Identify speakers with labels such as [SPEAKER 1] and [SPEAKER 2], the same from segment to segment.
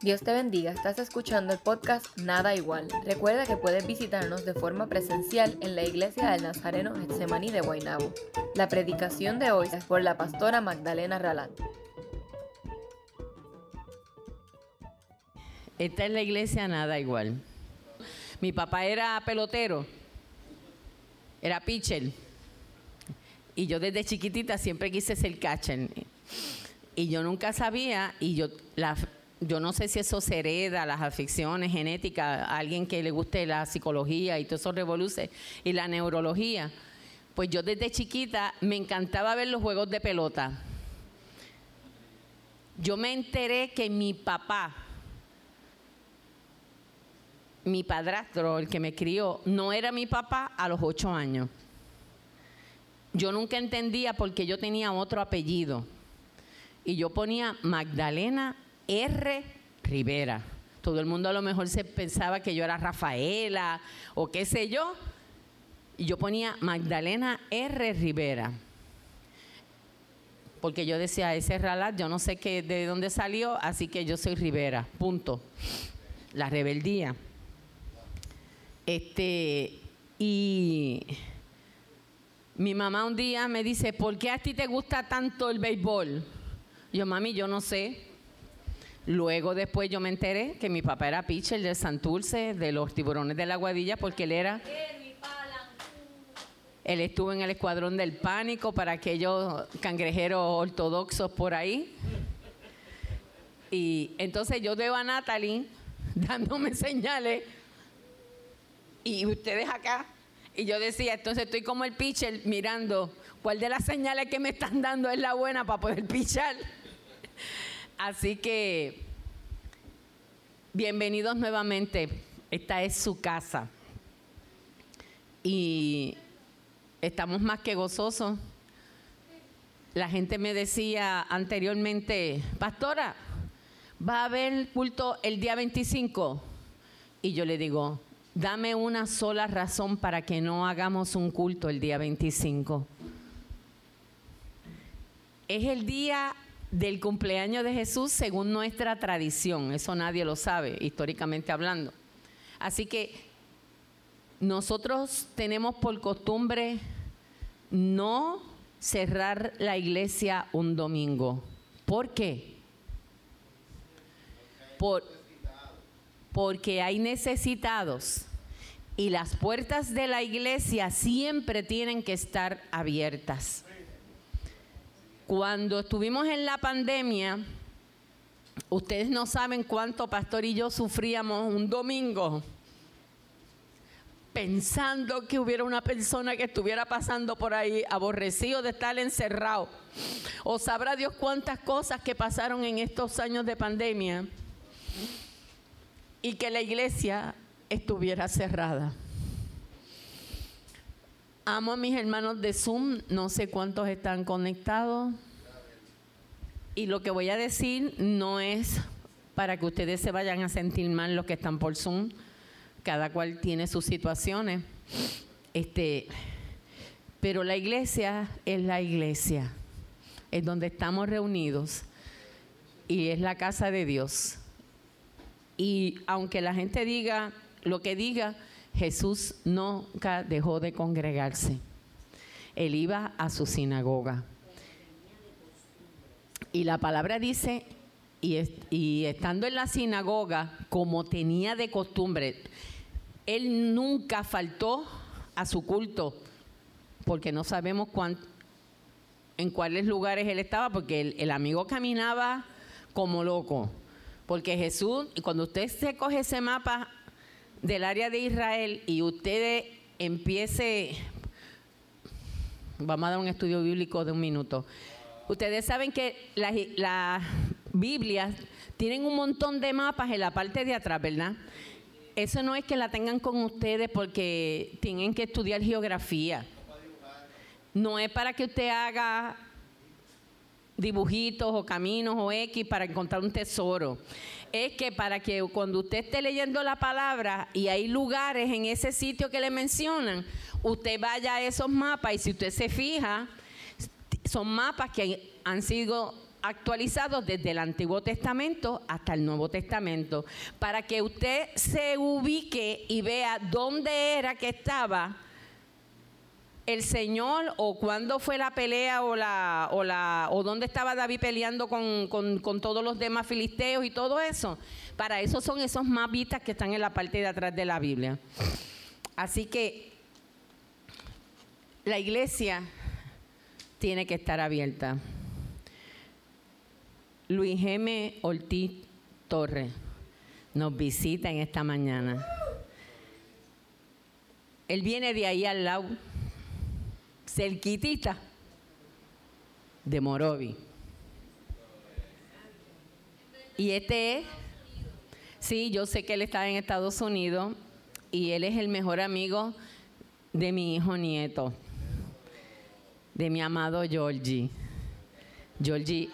[SPEAKER 1] Dios te bendiga, estás escuchando el podcast Nada Igual. Recuerda que puedes visitarnos de forma presencial en la iglesia del Nazareno Getsemaní de Guaynabo. La predicación de hoy es por la pastora Magdalena Ralat.
[SPEAKER 2] Esta es la iglesia Nada Igual. Mi papá era pelotero, era pitcher. Y yo desde chiquitita siempre quise ser catcher. Y yo nunca sabía, y yo la, yo no sé si eso se hereda, las aficiones genéticas, alguien que le guste la psicología y todo eso revoluce, y la neurología. Pues yo desde chiquita me encantaba ver los juegos de pelota. Yo me enteré que mi papá, mi padrastro, el que me crió, no era mi papá a los ocho años. Yo nunca entendía por qué yo tenía otro apellido. Y yo ponía Magdalena R. Rivera. Todo el mundo a lo mejor se pensaba que yo era Rafaela o qué sé yo. Y yo ponía Magdalena R. Rivera. Porque yo decía, ese ralat, yo no sé qué, de dónde salió, así que yo soy Rivera. Punto. La rebeldía. Este, y mi mamá un día me dice, ¿por qué a ti te gusta tanto el béisbol? Yo, mami, yo no sé. Luego después yo me enteré que mi papá era pitcher del Santurce, de los tiburones de la Guadilla, porque él era... Él estuvo en el escuadrón del pánico para aquellos cangrejeros ortodoxos por ahí. Y entonces yo veo a Natalie dándome señales y ustedes acá. Y yo decía, entonces estoy como el pitcher mirando cuál de las señales que me están dando es la buena para poder pichar. Así que, bienvenidos nuevamente. Esta es su casa. Y estamos más que gozosos. La gente me decía anteriormente, pastora, ¿va a haber culto el día 25? Y yo le digo, dame una sola razón para que no hagamos un culto el día 25. Es el día del cumpleaños de Jesús según nuestra tradición. Eso nadie lo sabe, históricamente hablando. Así que nosotros tenemos por costumbre no cerrar la iglesia un domingo. ¿Por qué? Por, porque hay necesitados y las puertas de la iglesia siempre tienen que estar abiertas. Cuando estuvimos en la pandemia, ustedes no saben cuánto pastor y yo sufríamos un domingo pensando que hubiera una persona que estuviera pasando por ahí aborrecido de estar encerrado. O sabrá Dios cuántas cosas que pasaron en estos años de pandemia y que la iglesia estuviera cerrada. Amo a mis hermanos de Zoom, no sé cuántos están conectados. Y lo que voy a decir no es para que ustedes se vayan a sentir mal los que están por Zoom. Cada cual tiene sus situaciones. Este, pero la iglesia es la iglesia. Es donde estamos reunidos. Y es la casa de Dios. Y aunque la gente diga lo que diga, Jesús nunca dejó de congregarse. Él iba a su sinagoga. Y la palabra dice, y, estando en la sinagoga, como tenía de costumbre, él nunca faltó a su culto, porque no sabemos en cuáles lugares él estaba, porque el, el amigo caminaba como loco. Porque Jesús, cuando usted se coge ese mapa del área de Israel y usted empiece, vamos a dar un estudio bíblico de un minuto. Ustedes saben que las la Biblias tienen un montón de mapas en la parte de atrás, ¿verdad? Eso no es que la tengan con ustedes porque tienen que estudiar geografía. No es para que usted haga dibujitos o caminos o X para encontrar un tesoro. Es que para que cuando usted esté leyendo la palabra y hay lugares en ese sitio que le mencionan, usted vaya a esos mapas y si usted se fija, son mapas que han sido actualizados desde el Antiguo Testamento hasta el Nuevo Testamento, para que usted se ubique y vea dónde era que estaba el Señor o cuándo fue la pelea o la o la o dónde estaba David peleando con, con todos los demás filisteos y todo eso. Para eso son esos mapitas que están en la parte de atrás de la Biblia. Así que la iglesia tiene que estar abierta. Luis M. Ortiz Torres nos visita en esta mañana. Él viene de ahí al lado, cerquitita de Morovi. Y este es, sí, yo sé que él está en Estados Unidos y él es el mejor amigo de mi hijo nieto, de mi amado Georgie. Georgie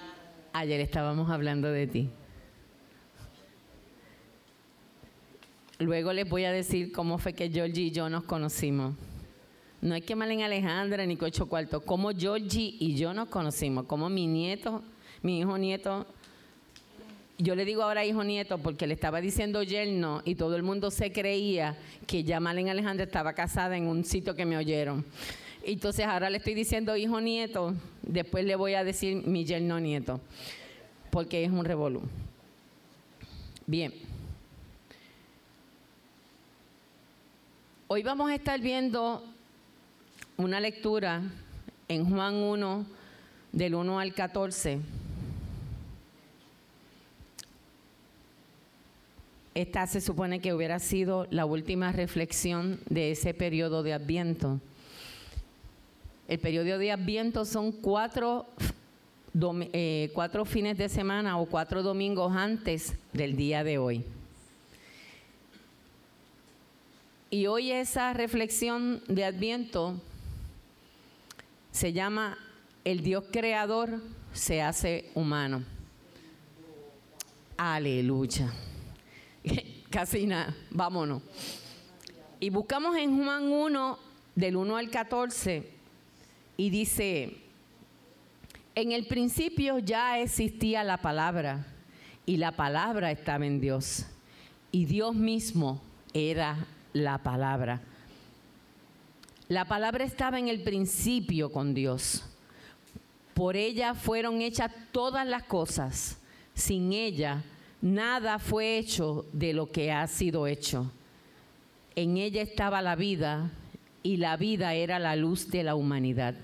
[SPEAKER 2] Ayer estábamos hablando de ti. Luego les voy a decir cómo fue que Georgie y yo nos conocimos. No es que Malen Alejandra ni Cocho Cuarto, cómo Georgie y yo nos conocimos, como mi nieto, mi hijo nieto. Yo le digo ahora hijo nieto porque le estaba diciendo yerno y todo el mundo se creía que ya Malen Alejandra estaba casada en un sitio que me oyeron. Entonces ahora le estoy diciendo hijo nieto, después le voy a decir mi yerno nieto, porque es un revolú. Bien. Hoy vamos a estar viendo una lectura en Juan 1, del 1 al 14. Esta se supone que hubiera sido la última reflexión de ese periodo de Adviento. El periodo de Adviento son cuatro, eh, cuatro fines de semana o cuatro domingos antes del día de hoy. Y hoy esa reflexión de Adviento se llama El Dios creador se hace humano. Aleluya. Casi nada, vámonos. Y buscamos en Juan 1, del 1 al 14, y dice, en el principio ya existía la palabra y la palabra estaba en Dios y Dios mismo era la palabra. La palabra estaba en el principio con Dios. Por ella fueron hechas todas las cosas. Sin ella nada fue hecho de lo que ha sido hecho. En ella estaba la vida y la vida era la luz de la humanidad.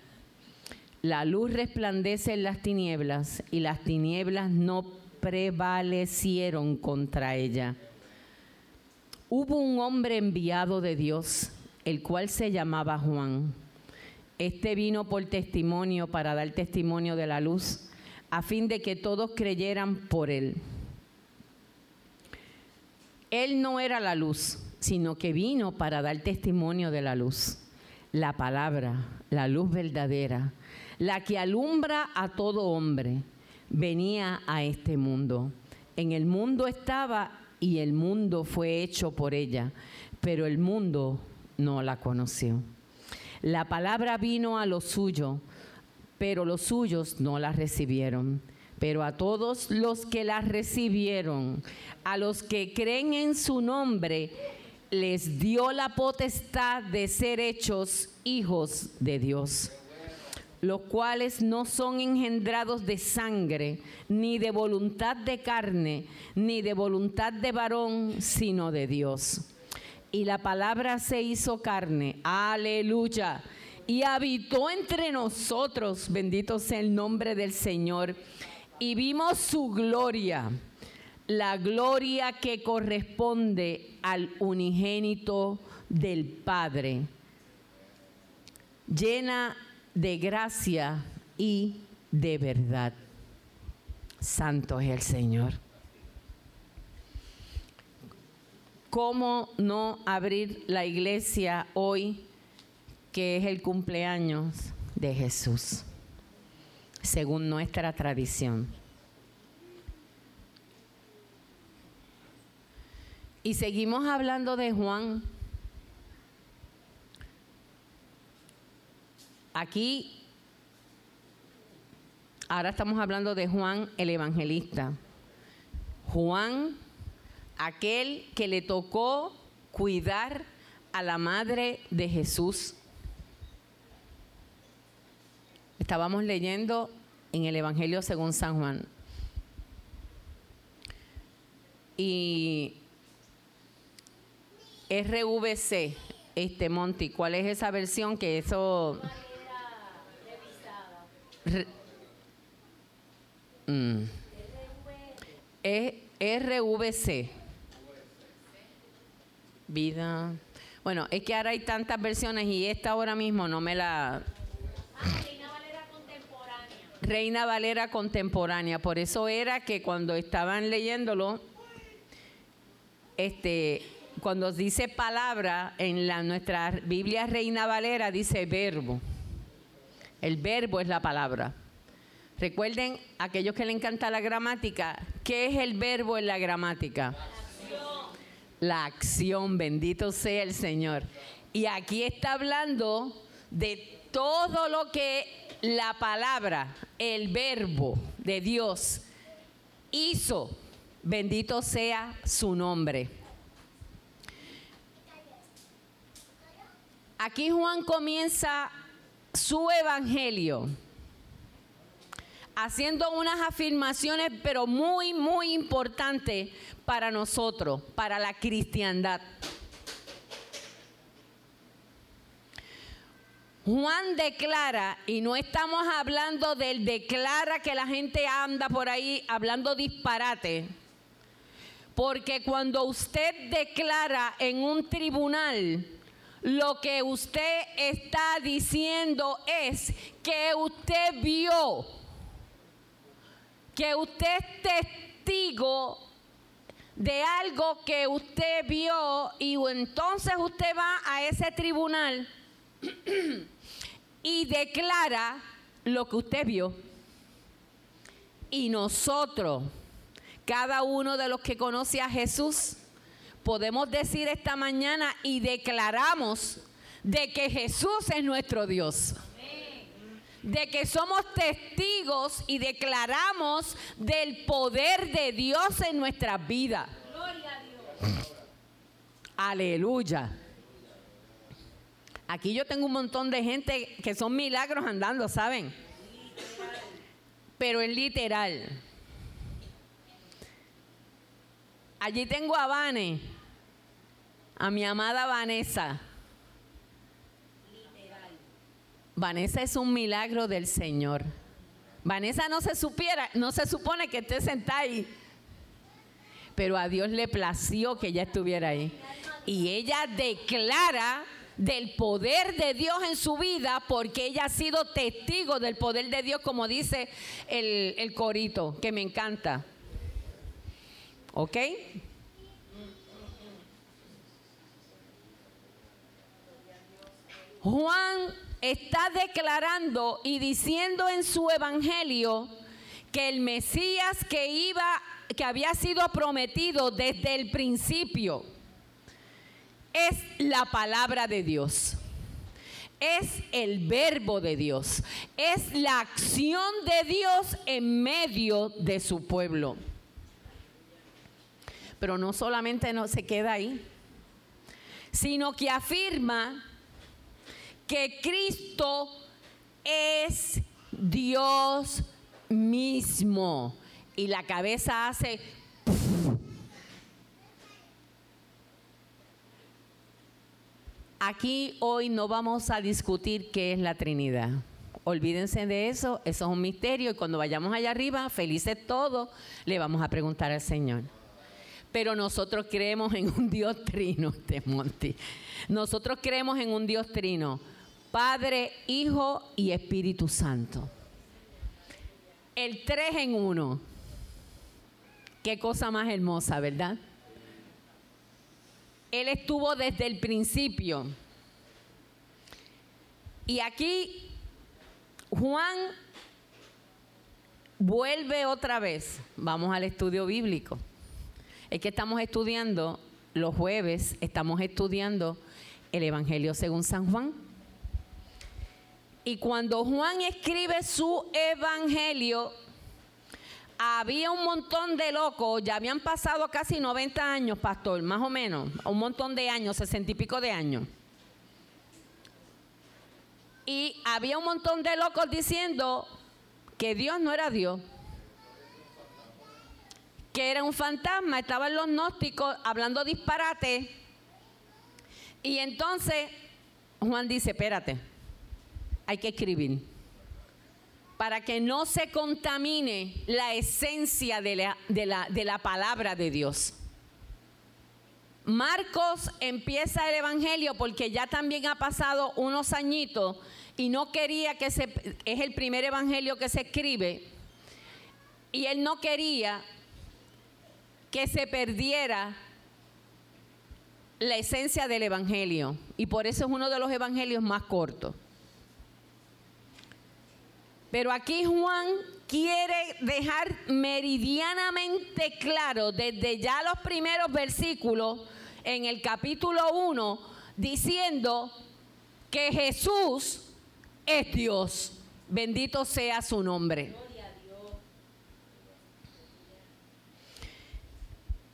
[SPEAKER 2] La luz resplandece en las tinieblas y las tinieblas no prevalecieron contra ella. Hubo un hombre enviado de Dios, el cual se llamaba Juan. Este vino por testimonio para dar testimonio de la luz, a fin de que todos creyeran por él. Él no era la luz, sino que vino para dar testimonio de la luz, la palabra, la luz verdadera, la que alumbra a todo hombre, venía a este mundo. En el mundo estaba y el mundo fue hecho por ella, pero el mundo no la conoció. La palabra vino a lo suyo, pero los suyos no la recibieron. Pero a todos los que la recibieron, a los que creen en su nombre, les dio la potestad de ser hechos hijos de Dios, los cuales no son engendrados de sangre, ni de voluntad de carne, ni de voluntad de varón, sino de Dios. Y la palabra se hizo carne, aleluya, y habitó entre nosotros, bendito sea el nombre del Señor, y vimos su gloria la gloria que corresponde al unigénito del Padre, llena de gracia y de verdad. Santo es el Señor. ¿Cómo no abrir la iglesia hoy, que es el cumpleaños de Jesús, según nuestra tradición? Y seguimos hablando de Juan. Aquí ahora estamos hablando de Juan el Evangelista. Juan, aquel que le tocó cuidar a la madre de Jesús. Estábamos leyendo en el Evangelio según San Juan. Y RVC, este Monty, ¿cuál es esa versión que eso... Mm. Es RVC. Vida. Bueno, es que ahora hay tantas versiones y esta ahora mismo no me la... Reina Valera contemporánea. Reina Valera contemporánea. Por eso era que cuando estaban leyéndolo, este, cuando dice palabra en la, nuestra Biblia Reina Valera dice verbo. El verbo es la palabra. Recuerden, aquellos que le encanta la gramática, ¿qué es el verbo en la gramática? La acción, bendito sea el Señor. Y aquí está hablando de todo lo que la palabra, el verbo de Dios hizo. Bendito sea su nombre. Aquí Juan comienza su evangelio haciendo unas afirmaciones, pero muy, muy importantes para nosotros, para la cristiandad. Juan declara, y no estamos hablando del declara que la gente anda por ahí hablando disparate, porque cuando usted declara en un tribunal, lo que usted está diciendo es que usted vio, que usted es testigo de algo que usted vio y entonces usted va a ese tribunal y declara lo que usted vio. Y nosotros, cada uno de los que conoce a Jesús, podemos decir esta mañana y declaramos de que Jesús es nuestro Dios. De que somos testigos y declaramos del poder de Dios en nuestras vidas. Aleluya. Aquí yo tengo un montón de gente que son milagros andando, ¿saben? Pero es literal. Allí tengo a Vane, a mi amada Vanessa. Vanessa es un milagro del Señor. Vanessa no se supiera, no se supone que esté sentada ahí. Pero a Dios le plació que ella estuviera ahí. Y ella declara del poder de Dios en su vida porque ella ha sido testigo del poder de Dios, como dice el, el corito, que me encanta. ¿Ok? Juan está declarando y diciendo en su evangelio que el Mesías que iba que había sido prometido desde el principio es la palabra de Dios. Es el verbo de Dios. Es la acción de Dios en medio de su pueblo. Pero no solamente no se queda ahí, sino que afirma que Cristo es Dios mismo. Y la cabeza hace... Aquí hoy no vamos a discutir qué es la Trinidad. Olvídense de eso, eso es un misterio y cuando vayamos allá arriba, felices todos, le vamos a preguntar al Señor pero nosotros creemos en un Dios trino, de Monte. Nosotros creemos en un Dios trino, Padre, Hijo y Espíritu Santo. El tres en uno. Qué cosa más hermosa, ¿verdad? Él estuvo desde el principio. Y aquí Juan vuelve otra vez. Vamos al estudio bíblico es que estamos estudiando, los jueves estamos estudiando el Evangelio según San Juan. Y cuando Juan escribe su evangelio, había un montón de locos, ya habían pasado casi 90 años, pastor, más o menos, un montón de años, sesenta y pico de años. Y había un montón de locos diciendo que Dios no era Dios, que era un fantasma, estaban los gnósticos hablando disparate. Y entonces Juan dice, espérate, hay que escribir para que no se contamine la esencia de la, de la, palabra de Dios. Marcos empieza el Evangelio porque ya también ha pasado unos añitos y no quería que se, es el primer Evangelio que se escribe, y él no quería que se perdiera la esencia del Evangelio, y por eso es uno de los Evangelios más cortos. Pero aquí Juan quiere dejar meridianamente claro desde ya los primeros versículos en el capítulo 1 diciendo que Jesús es Dios. Bendito sea su nombre.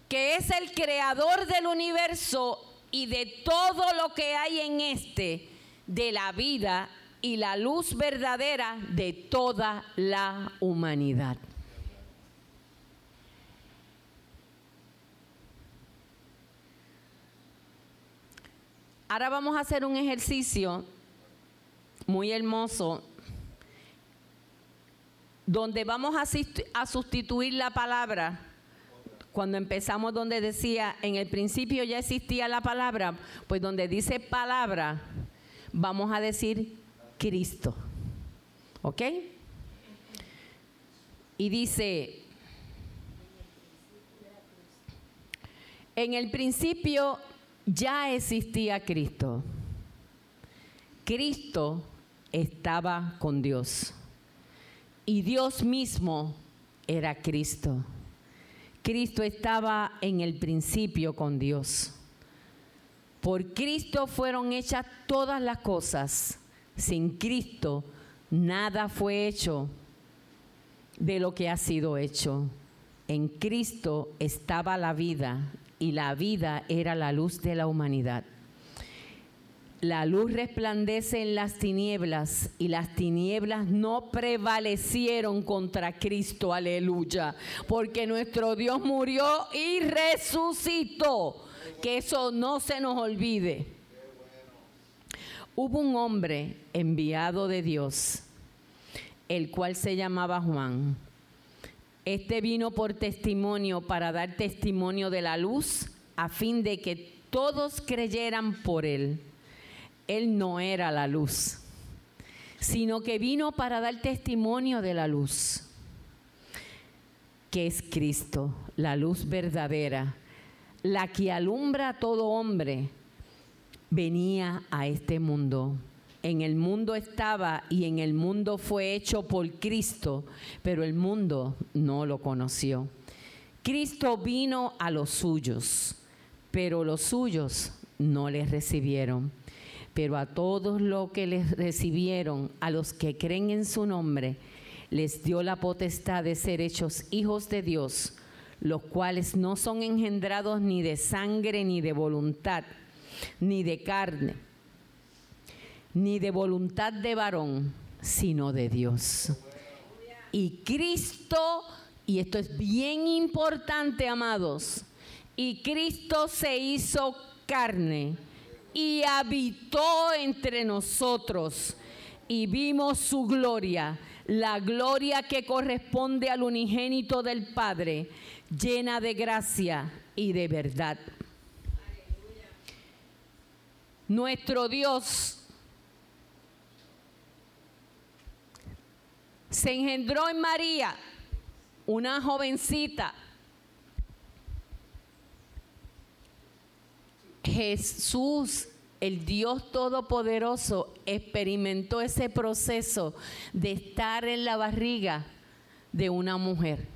[SPEAKER 2] Que es el creador del universo y de todo lo que hay en este, de la vida y la luz verdadera de toda la humanidad. Ahora vamos a hacer un ejercicio muy hermoso donde vamos a, sustituir la palabra. Cuando empezamos donde decía, en el principio ya existía la palabra, pues donde dice palabra, vamos a decir Cristo. ¿Ok? Y dice, en el principio ya existía Cristo. Cristo estaba con Dios. Y Dios mismo era Cristo. Cristo estaba en el principio con Dios. Por Cristo fueron hechas todas las cosas sin Cristo, nada fue hecho de lo que ha sido hecho. En Cristo estaba la vida y la vida era la luz de la humanidad. La luz resplandece en las tinieblas y las tinieblas no prevalecieron contra Cristo, aleluya, porque nuestro Dios murió y resucitó. Que eso no se nos olvide. Hubo un hombre enviado de Dios, el cual se llamaba Juan. Este vino por testimonio para dar testimonio de la luz, a fin de que todos creyeran por él. Él no era la luz, sino que vino para dar testimonio de la luz, que es Cristo, la luz verdadera, la que alumbra a todo hombre venía a este mundo. En el mundo estaba y en el mundo fue hecho por Cristo, pero el mundo no lo conoció. Cristo vino a los suyos, pero los suyos no les recibieron. Pero a todos los que les recibieron, a los que creen en su nombre, les dio la potestad de ser hechos hijos de Dios, los cuales no son engendrados ni de sangre ni de voluntad ni de carne, ni de voluntad de varón, sino de Dios. Y Cristo, y esto es bien importante, amados, y Cristo se hizo carne y habitó entre nosotros y vimos su gloria, la gloria que corresponde al unigénito del Padre, llena de gracia y de verdad. Nuestro Dios se engendró en María, una jovencita. Jesús, el Dios Todopoderoso, experimentó ese proceso de estar en la barriga de una mujer.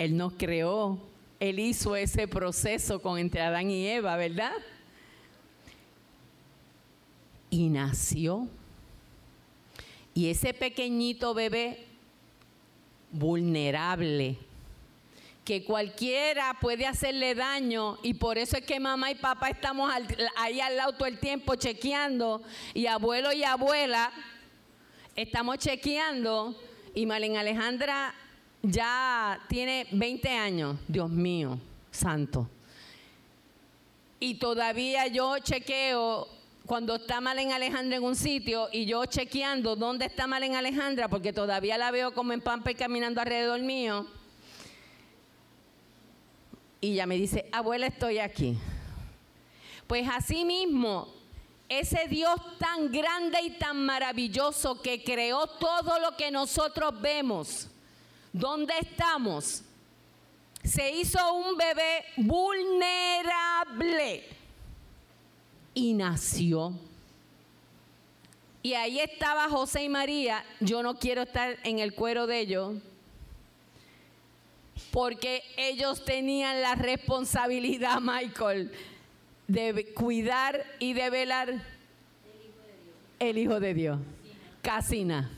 [SPEAKER 2] Él nos creó Él hizo ese proceso con entre Adán y Eva, ¿verdad? Y nació. Y ese pequeñito bebé vulnerable, que cualquiera puede hacerle daño y por eso es que mamá y papá estamos ahí al lado todo el tiempo chequeando y abuelo y abuela estamos chequeando y Malen Alejandra ya tiene 20 años, Dios mío, santo. Y todavía yo chequeo cuando está Malen Alejandra en un sitio y yo chequeando dónde está Malen Alejandra, porque todavía la veo como en Pampa y caminando alrededor mío. Y ella me dice, abuela, estoy aquí. Pues así mismo, ese Dios tan grande y tan maravilloso que creó todo lo que nosotros vemos, ¿dónde estamos? Se hizo un bebé vulnerable y nació. Y ahí estaba José y María. Yo no quiero estar en el cuero de ellos, porque ellos tenían la responsabilidad, Michael, de cuidar y de velar el Hijo de Dios. Casina.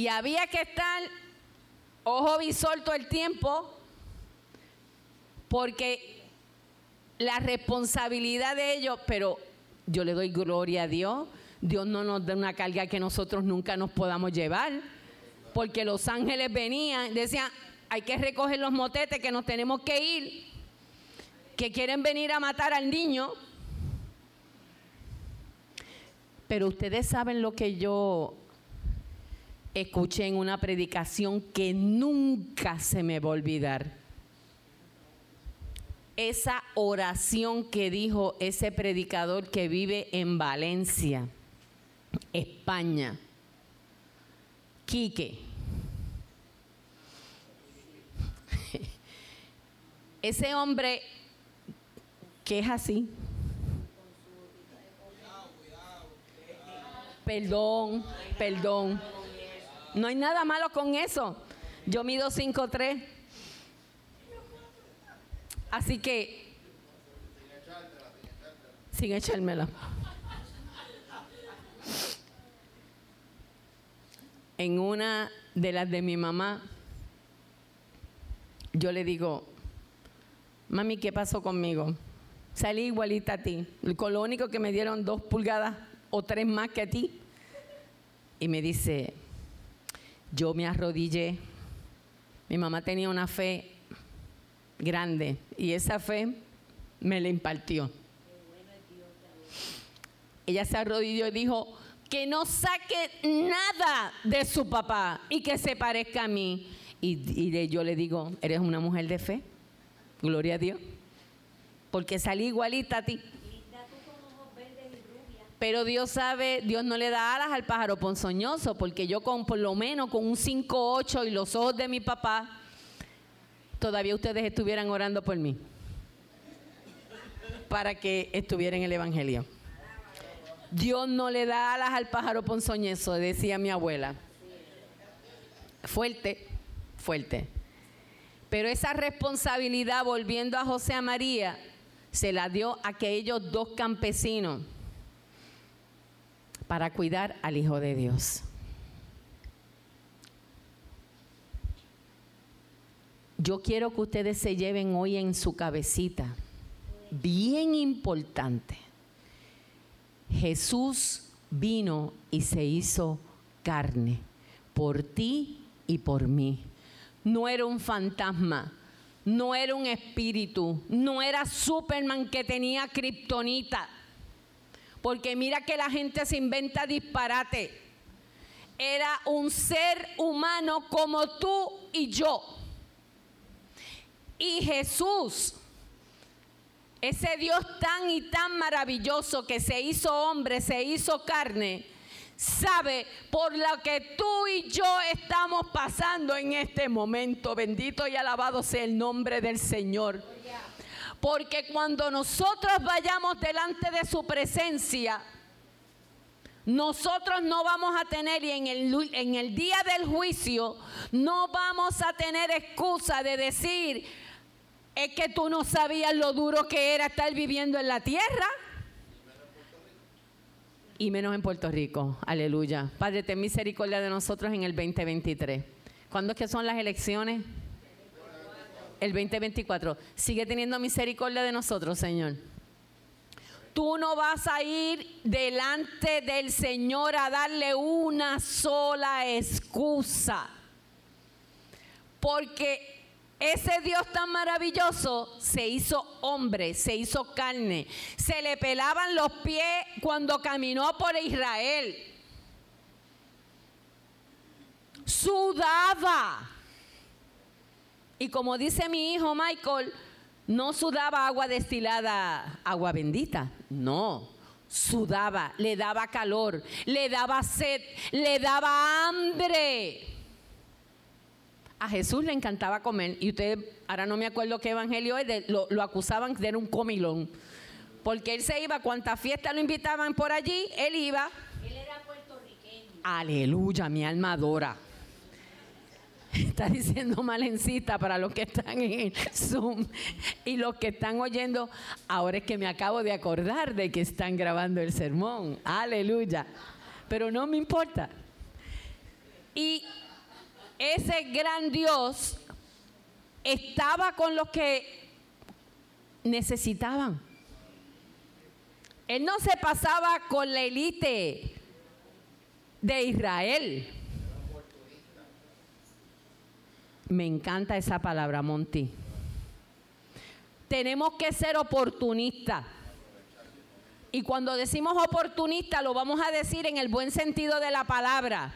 [SPEAKER 2] Y había que estar ojo visor todo el tiempo porque la responsabilidad de ellos, pero yo le doy gloria a Dios, Dios no nos da una carga que nosotros nunca nos podamos llevar, porque los ángeles venían, decían, hay que recoger los motetes que nos tenemos que ir que quieren venir a matar al niño. Pero ustedes saben lo que yo escuché en una predicación que nunca se me va a olvidar. Esa oración que dijo ese predicador que vive en Valencia, España, Quique. Ese hombre que es así. Perdón, perdón. No hay nada malo con eso. Yo mido 5'3". Así que, sin echármela. En una de las de mi mamá, yo le digo, mami, ¿qué pasó conmigo? salí igualita a ti. Con lo único que me dieron dos pulgadas o tres más que a ti. Y me dice, yo me arrodillé. Mi mamá tenía una fe grande y esa fe me la impartió. Ella se arrodilló y dijo, que no saque nada de su papá y que se parezca a mí. Y, y yo le digo, ¿eres una mujer de fe? Gloria a Dios porque salí igualita a ti. Pero Dios sabe, Dios no le da alas al pájaro ponzoñoso, porque yo con por lo menos con un 5-8 y los ojos de mi papá, todavía ustedes estuvieran orando por mí, para que estuviera en el Evangelio. Dios no le da alas al pájaro ponzoñoso, decía mi abuela. Fuerte, fuerte. Pero esa responsabilidad, volviendo a José a María, se la dio a aquellos dos campesinos para cuidar al Hijo de Dios. Yo quiero que ustedes se lleven hoy en su cabecita, bien importante. Jesús vino y se hizo carne por ti y por mí. No era un fantasma, no era un espíritu, no era Superman que tenía kriptonita. Porque mira que la gente se inventa disparate. Era un ser humano como tú y yo. Y Jesús, ese Dios tan y tan maravilloso que se hizo hombre, se hizo carne, sabe por lo que tú y yo estamos pasando en este momento. Bendito y alabado sea el nombre del Señor. Porque cuando nosotros vayamos delante de su presencia, nosotros no vamos a tener, y en el, día del juicio, no vamos a tener excusa de decir, es que tú no sabías lo duro que era estar viviendo en la tierra. Y menos en Puerto Rico. Aleluya. Padre, ten misericordia de nosotros en el 2023. ¿Cuándo es que son las elecciones? El 2024. Sigue teniendo misericordia de nosotros, Señor. Tú no vas a ir delante del Señor a darle una sola excusa. Porque ese Dios tan maravilloso se hizo hombre, se hizo carne. Se le pelaban los pies cuando caminó por Israel. Sudaba. Y como dice mi hijo Michael, no sudaba agua destilada, agua bendita. No, sudaba, le daba calor, le daba sed, le daba hambre. A Jesús le encantaba comer y ustedes, ahora no me acuerdo qué evangelio es, lo, lo, acusaban de ser un comilón. Porque él se iba, cuantas fiestas lo invitaban por allí, él iba.
[SPEAKER 3] Él era puertorriqueño.
[SPEAKER 2] Aleluya, mi alma adora. Está diciendo malencita para los que están en Zoom y los que están oyendo. Ahora es que me acabo de acordar de que están grabando el sermón. Aleluya. Pero no me importa. Y ese gran Dios estaba con los que necesitaban. Él no se pasaba con la élite de Israel. Me encanta esa palabra, Monty. Tenemos que ser oportunistas. Y cuando decimos oportunista lo vamos a decir en el buen sentido de la palabra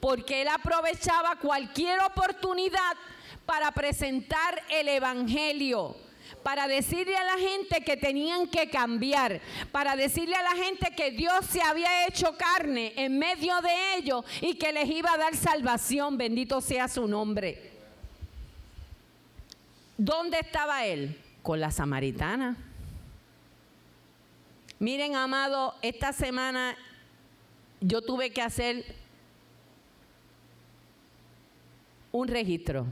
[SPEAKER 2] porque él aprovechaba cualquier oportunidad para presentar el Evangelio, para decirle a la gente que tenían que cambiar, para decirle a la gente que Dios se había hecho carne en medio de ellos y que les iba a dar salvación, bendito sea su nombre. ¿Dónde estaba él? Con la samaritana. Miren, amado, esta semana yo tuve que hacer un registro.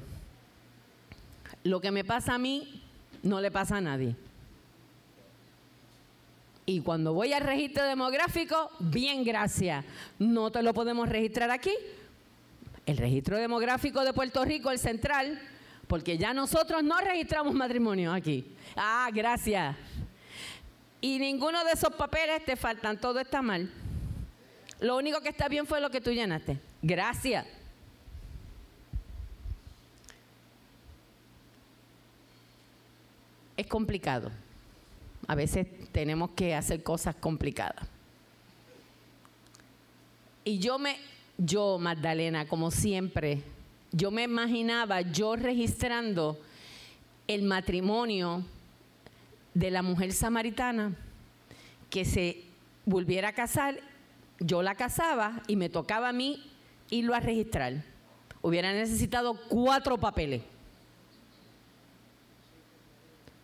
[SPEAKER 2] Lo que me pasa a mí no le pasa a nadie. Y cuando voy al registro demográfico, bien, gracias. No te lo podemos registrar aquí. El registro demográfico de Puerto Rico, el central, porque ya nosotros no registramos matrimonio aquí. Ah, gracias. Y ninguno de esos papeles te faltan, todo está mal. Lo único que está bien fue lo que tú llenaste. Gracias. es complicado. A veces tenemos que hacer cosas complicadas. Y yo me, yo, Magdalena, como siempre, yo me imaginaba yo registrando el matrimonio de la mujer samaritana que se volviera a casar, yo la casaba y me tocaba a mí irlo a registrar. Hubiera necesitado cuatro papeles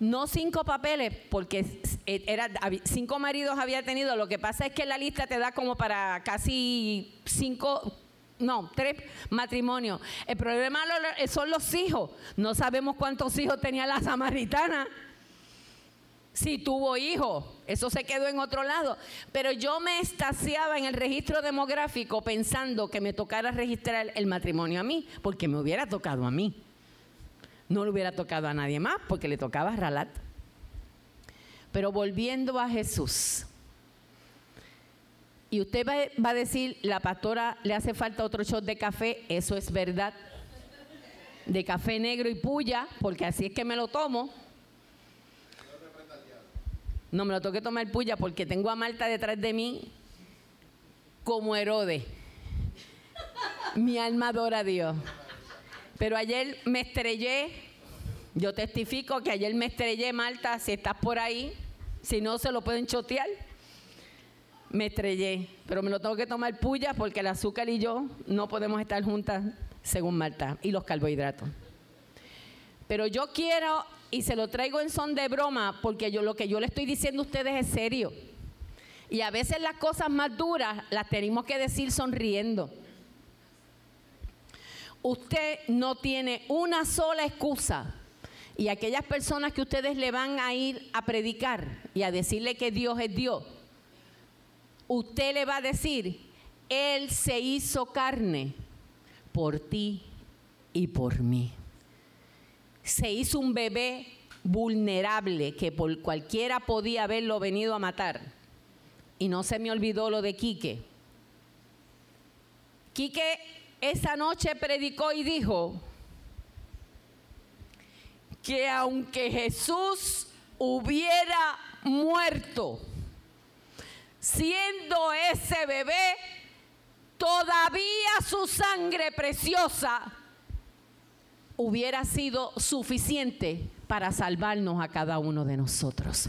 [SPEAKER 2] no cinco papeles, porque era, cinco maridos había tenido. Lo que pasa es que la lista te da como para casi cinco, no, tres matrimonios. El problema son los hijos. No sabemos cuántos hijos tenía la samaritana. Si tuvo hijos, eso se quedó en otro lado. Pero yo me estaciaba en el registro demográfico pensando que me tocara registrar el matrimonio a mí, porque me hubiera tocado a mí no le hubiera tocado a nadie más porque le tocaba a Ralat. Pero volviendo a Jesús, y usted va, a decir, la pastora le hace falta otro shot de café, eso es verdad, de café negro y puya, porque así es que me lo tomo. No me lo tengo que tomar puya porque tengo a Marta detrás de mí como Herodes. Mi alma adora a Dios. Pero ayer me estrellé. Yo testifico que ayer me estrellé, Marta, si estás por ahí. Si no, se lo pueden chotear. Me estrellé. Pero me lo tengo que tomar puya porque el azúcar y yo no podemos estar juntas, según Marta, y los carbohidratos. Pero yo quiero, y se lo traigo en son de broma, porque yo lo que yo le estoy diciendo a ustedes es serio. Y a veces las cosas más duras las tenemos que decir sonriendo. Usted no tiene una sola excusa. Y aquellas personas que ustedes le van a ir a predicar y a decirle que Dios es Dios, usted le va a decir, Él se hizo carne por ti y por mí. Se hizo un bebé vulnerable que por cualquiera podía haberlo venido a matar. Y no se me olvidó lo de Quique. Quique esa noche predicó y dijo que aunque Jesús hubiera muerto, siendo ese bebé, todavía su sangre preciosa hubiera sido suficiente para salvarnos a cada uno de nosotros.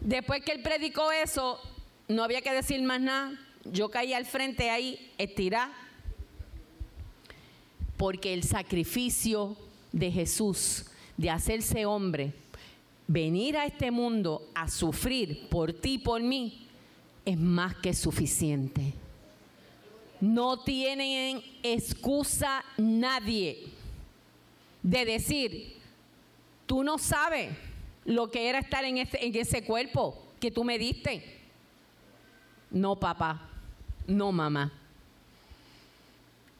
[SPEAKER 2] Después que él predicó eso, no había que decir más nada. Yo caí al frente ahí, estirá, porque el sacrificio de Jesús de hacerse hombre, venir a este mundo a sufrir por ti y por mí, es más que suficiente. No tienen excusa nadie de decir, tú no sabes lo que era estar en ese, cuerpo que tú me diste. No, papá, no, mamá.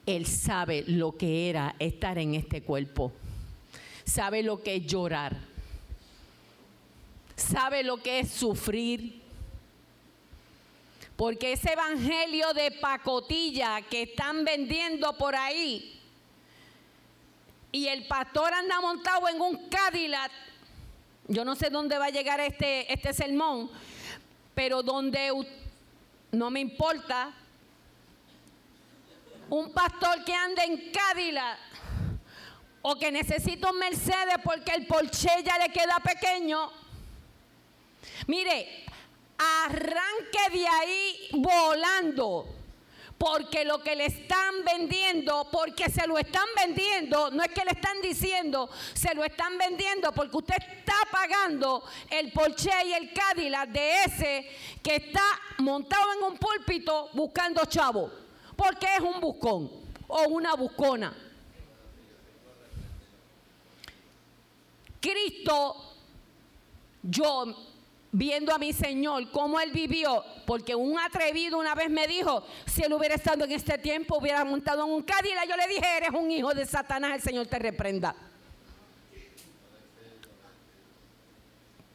[SPEAKER 2] Él sabe lo que era estar en este cuerpo. Sabe lo que es llorar. Sabe lo que es sufrir. Porque ese evangelio de pacotilla que están vendiendo por ahí y el pastor anda montado en un Cadillac, yo no sé dónde va a llegar este, este sermón, pero donde no me importa, un pastor que anda en Cadillac o que necesita un Mercedes porque el Porsche ya le queda pequeño, mire, arranque de ahí volando. Porque lo que le están vendiendo, porque se lo están vendiendo, no es que le están diciendo, se lo están vendiendo porque usted está pagando el Porsche y el Cadillac de ese que está montado en un púlpito buscando chavo. Porque es un buscón o una buscona. Cristo, yo viendo a mi Señor, cómo Él vivió, porque un atrevido una vez me dijo, si Él hubiera estado en este tiempo, hubiera montado en un Cadillac, yo le dije, eres un hijo de Satanás, el Señor te reprenda.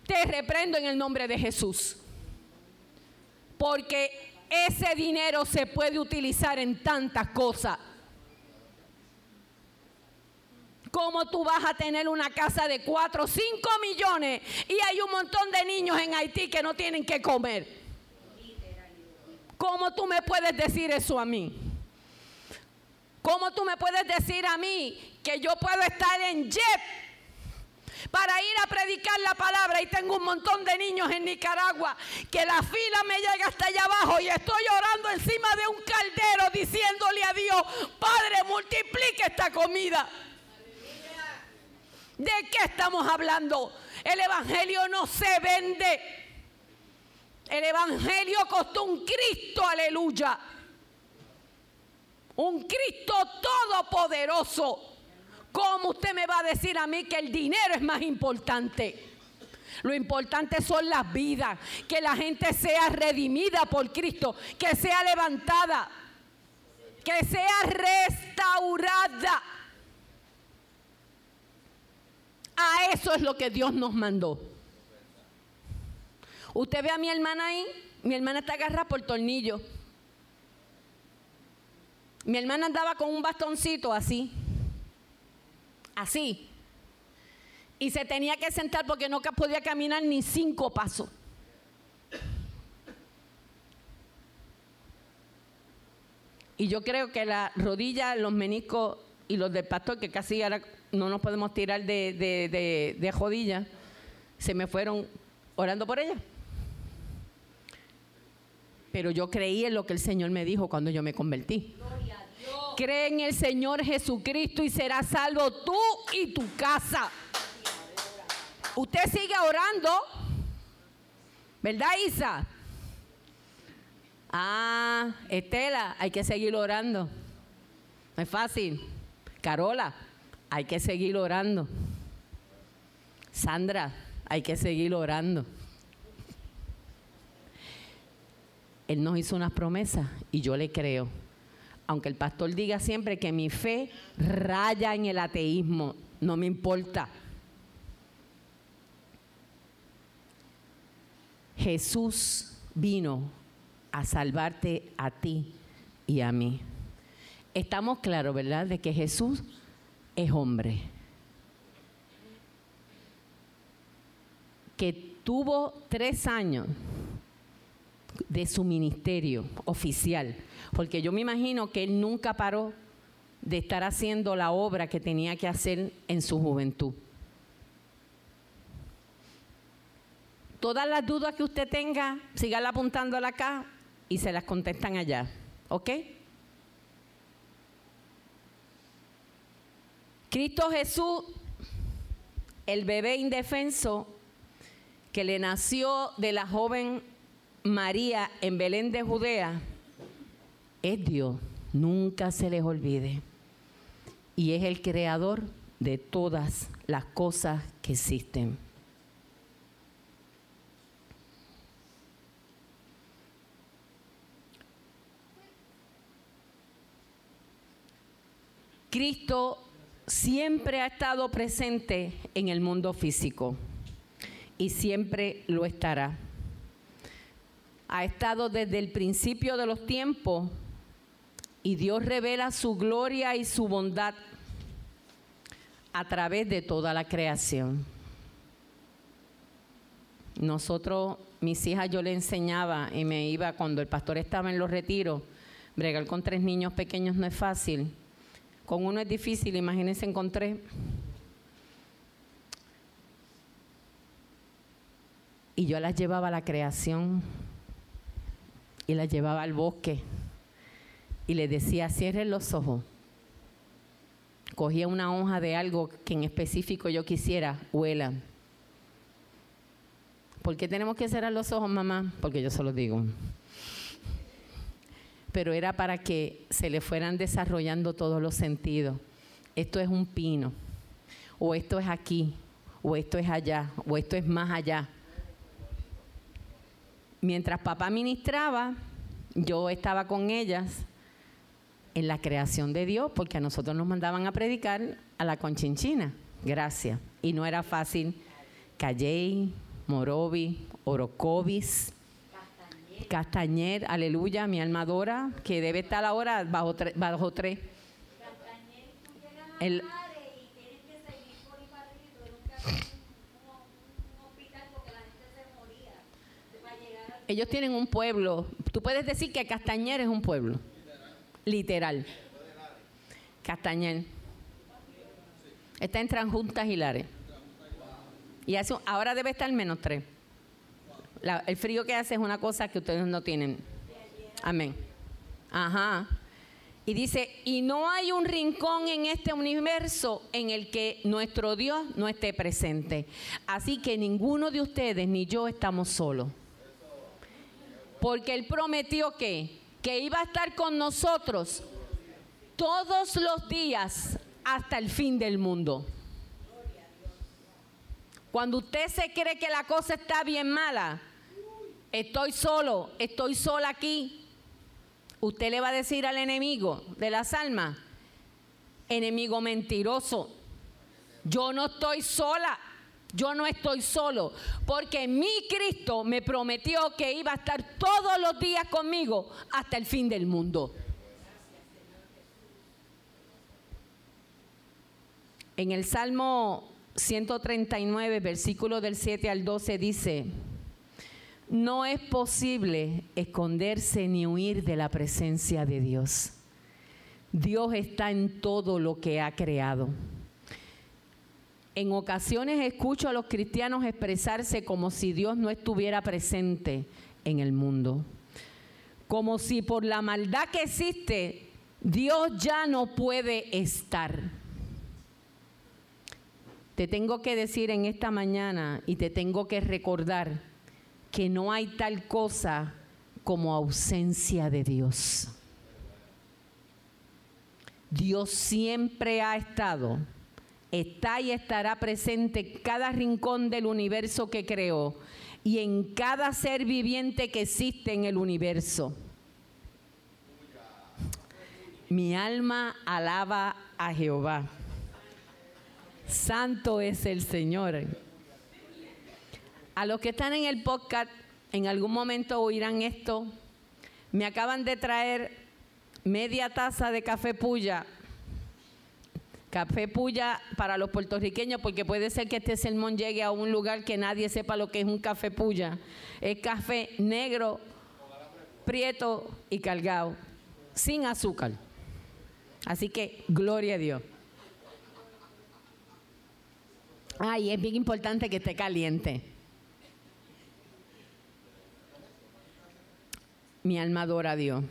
[SPEAKER 2] Te reprendo en el nombre de Jesús. Porque ese dinero se puede utilizar en tantas cosas. ¿Cómo tú vas a tener una casa de 4 o 5 millones y hay un montón de niños en Haití que no tienen que comer? ¿Cómo tú me puedes decir eso a mí? ¿Cómo tú me puedes decir a mí que yo puedo estar en jet para ir a predicar la palabra y tengo un montón de niños en Nicaragua que la fila me llega hasta allá abajo y estoy orando encima de un caldero diciéndole a Dios, Padre, multiplique esta comida. ¿De qué estamos hablando? El Evangelio no se vende. El Evangelio costó un Cristo, aleluya. Un Cristo todopoderoso. ¿Cómo usted me va a decir a mí que el dinero es más importante? Lo importante son las vidas, que la gente sea redimida por Cristo, que sea levantada, que sea restaurada. A eso es lo que Dios nos mandó. Usted ve a mi hermana ahí, mi hermana está agarrada por tornillo. Mi hermana andaba con un bastoncito así, así. Y se tenía que sentar porque no podía caminar ni cinco pasos. Y yo creo que la rodilla, los meniscos y los del pastor, que casi ahora no nos podemos tirar de, de, de, jodilla, se me fueron orando por ella. Pero yo creí en lo que el Señor me dijo cuando yo me convertí. Cree en el Señor Jesucristo y serás salvo tú y tu casa. Usted sigue orando ¿Verdad, Isa? Ah, Estela, hay que seguir orando. No es fácil. Carola, hay que seguir orando. Sandra, hay que seguir orando. Él nos hizo unas promesas y yo le creo. Aunque el pastor diga siempre que mi fe raya en el ateísmo, no me importa. Jesús vino a salvarte a ti y a mí. Estamos claros, ¿verdad?, de que Jesús es hombre. Que tuvo tres años de su ministerio oficial, porque yo me imagino que él nunca paró de estar haciendo la obra que tenía que hacer en su juventud. Todas las dudas que usted tenga, sígala apuntándola acá y se las contestan allá. ¿Ok? Cristo Jesús, el bebé indefenso que le nació de la joven María en Belén de Judea, es Dios, nunca se les olvide. Y es el creador de todas las cosas que existen. Cristo siempre ha estado presente en el mundo físico y siempre lo estará. Ha estado desde el principio de los tiempos y Dios revela su gloria y su bondad a través de toda la creación. Nosotros, mis hijas, yo le enseñaba y me iba cuando el pastor estaba en los retiros, bregar con tres niños pequeños no es fácil con uno es difícil, imagínense, encontré. Y yo las llevaba a la creación y las llevaba al bosque y les decía, cierren los ojos. Cogía una hoja de algo que en específico yo quisiera, huelan. ¿Por qué tenemos que cerrar los ojos, mamá? Porque yo se los digo pero era para que se le fueran desarrollando todos los sentidos. Esto es un pino, o esto es aquí, o esto es allá, o esto es más allá. Mientras papá ministraba, yo estaba con ellas en la creación de Dios, porque a nosotros nos mandaban a predicar a la conchinchina, gracias. Y no era fácil. Calley, Morovi, Orocovis, Castañer, aleluya, mi alma adora, que debe estar ahora bajo, bajo tres. El, ellos tienen un pueblo. Tú puedes decir que Castañer es un pueblo. Literal. Castañer. Está en Transjuntas y Lares. Y ahora debe estar menos tres el frío que hace es una cosa que ustedes no tienen. Amén. Ajá. Y dice, y no hay un rincón en este universo en el que nuestro Dios no esté presente. Así que ninguno de ustedes ni yo estamos solos. Porque Él prometió que, que iba a estar con nosotros todos los días hasta el fin del mundo. Cuando usted se cree que la cosa está bien mala, estoy solo, estoy sola aquí, usted le va a decir al enemigo de las almas, enemigo mentiroso, yo no estoy sola, yo no estoy solo, porque mi Cristo me prometió que iba a estar todos los días conmigo hasta el fin del mundo. En el Salmo 139, versículo del 7 al 12 dice, no es posible esconderse ni huir de la presencia de Dios. Dios está en todo lo que ha creado. En ocasiones escucho a los cristianos expresarse como si Dios no estuviera presente en el mundo. Como si por la maldad que existe, Dios ya no puede estar. Te tengo que decir en esta mañana y te tengo que recordar que no hay tal cosa como ausencia de Dios. Dios siempre ha estado, está y estará presente en cada rincón del universo que creó y en cada ser viviente que existe en el universo. Mi alma alaba a Jehová. Santo es el Señor. A los que están en el podcast, en algún momento oirán esto. Me acaban de traer media taza de café puya. Café puya para los puertorriqueños, porque puede ser que este sermón llegue a un lugar que nadie sepa lo que es un café puya. Es café negro, prieto y cargado, sin azúcar. Así que gloria a Dios. Ay, es bien importante que esté caliente. Mi alma adora a Dios.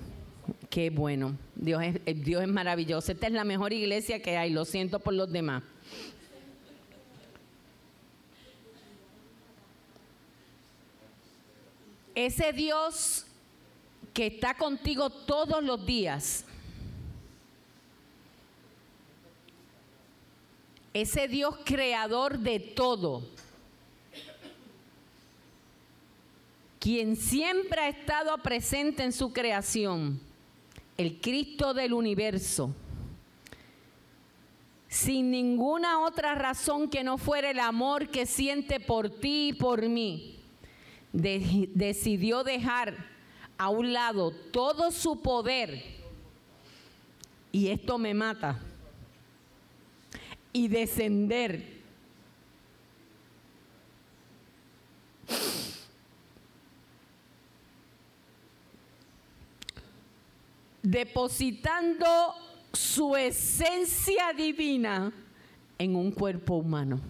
[SPEAKER 2] Qué bueno. Dios es, eh, Dios es maravilloso. Esta es la mejor iglesia que hay. Lo siento por los demás. Ese Dios que está contigo todos los días. Ese Dios creador de todo. Quien siempre ha estado presente en su creación el Cristo del universo, sin ninguna otra razón que no fuera el amor que siente por ti y por mí, decidió dejar a un lado todo su poder, y esto me mata, y descender. Depositando su esencia divina en un cuerpo humano.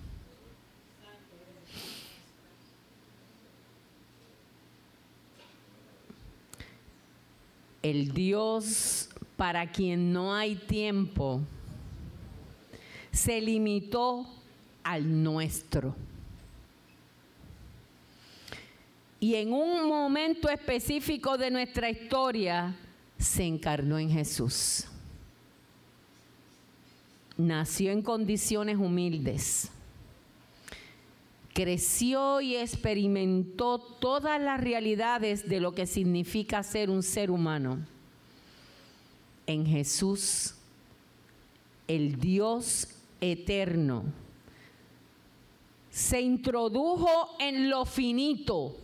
[SPEAKER 2] El Dios para quien no hay tiempo se limitó al nuestro. Y en un momento específico de nuestra historia, se encarnó en Jesús. Nació en condiciones humildes. Creció y experimentó todas las realidades de lo que significa ser un ser humano. En Jesús, el Dios eterno, se introdujo en lo finito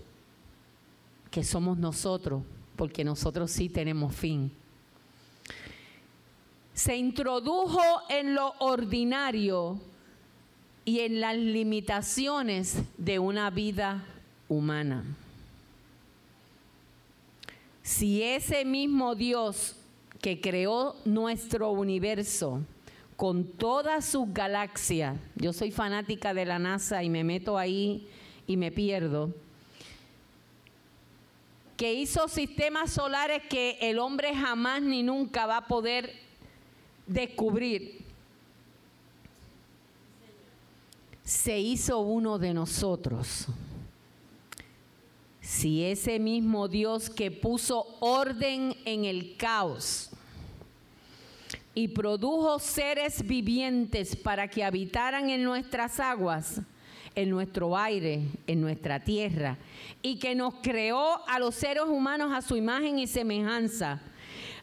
[SPEAKER 2] que somos nosotros porque nosotros sí tenemos fin. Se introdujo en lo ordinario y en las limitaciones de una vida humana. Si ese mismo Dios que creó nuestro universo con todas sus galaxias, yo soy fanática de la NASA y me meto ahí y me pierdo, que hizo sistemas solares que el hombre jamás ni nunca va a poder descubrir, se hizo uno de nosotros. Si ese mismo Dios que puso orden en el caos y produjo seres vivientes para que habitaran en nuestras aguas, en nuestro aire, en nuestra tierra, y que nos creó a los seres humanos a su imagen y semejanza,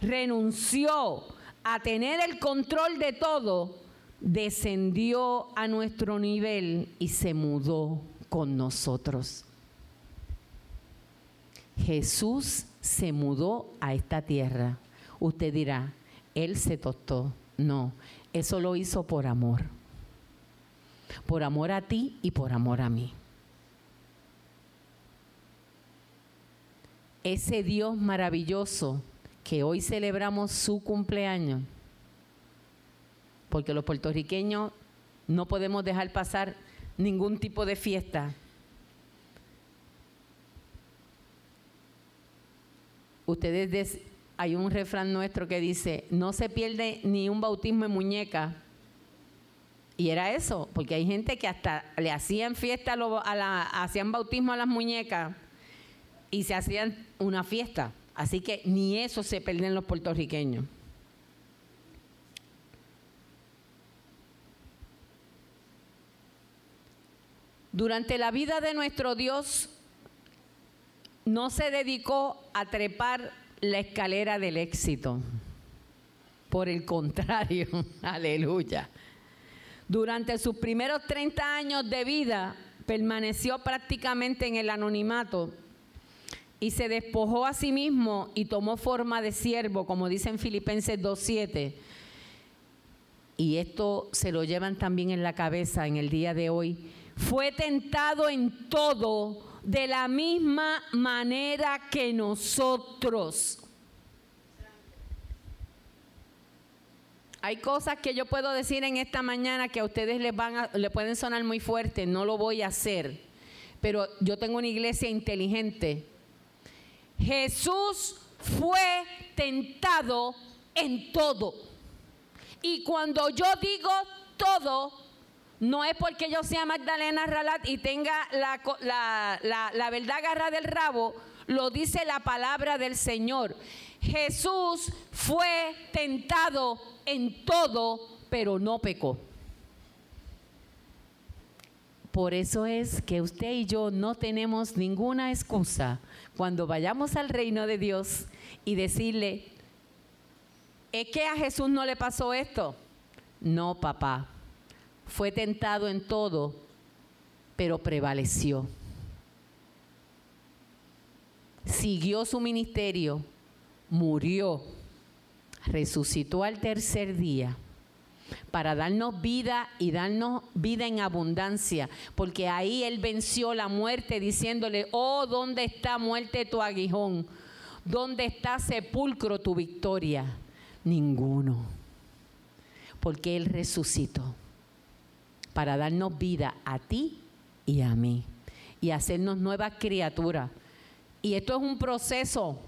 [SPEAKER 2] renunció a tener el control de todo, descendió a nuestro nivel y se mudó con nosotros. Jesús se mudó a esta tierra. Usted dirá, Él se tostó. No, eso lo hizo por amor por amor a ti y por amor a mí. Ese Dios maravilloso que hoy celebramos su cumpleaños, porque los puertorriqueños no podemos dejar pasar ningún tipo de fiesta. Ustedes, hay un refrán nuestro que dice, no se pierde ni un bautismo en muñeca, y era eso, porque hay gente que hasta le hacían fiesta, a la, hacían bautismo a las muñecas y se hacían una fiesta. Así que ni eso se pierden los puertorriqueños. Durante la vida de nuestro Dios no se dedicó a trepar la escalera del éxito. Por el contrario, aleluya. Durante sus primeros 30 años de vida permaneció prácticamente en el anonimato y se despojó a sí mismo y tomó forma de siervo, como dice en Filipenses 2.7. Y esto se lo llevan también en la cabeza en el día de hoy. Fue tentado en todo de la misma manera que nosotros. Hay cosas que yo puedo decir en esta mañana que a ustedes les, van pueden sonar muy fuerte, no lo voy a hacer. Pero yo tengo una iglesia inteligente. Jesús fue tentado en todo. Y cuando yo digo todo, no es porque yo sea Magdalena Ralat y tenga la, la, verdad agarrada del rabo, lo dice la palabra del Señor. Jesús fue tentado en todo, pero no pecó. Por eso es que usted y yo no tenemos ninguna excusa cuando vayamos al reino de Dios y decirle, ¿es que a Jesús no le pasó esto? No, papá, fue tentado en todo, pero prevaleció. Siguió su ministerio, murió, resucitó al tercer día para darnos vida y darnos vida en abundancia, porque ahí Él venció la muerte diciéndole, oh, ¿dónde está muerte tu aguijón? ¿Dónde está sepulcro tu victoria? Ninguno, porque Él resucitó para darnos vida a ti y a mí y hacernos nuevas criaturas. Y esto es un proceso.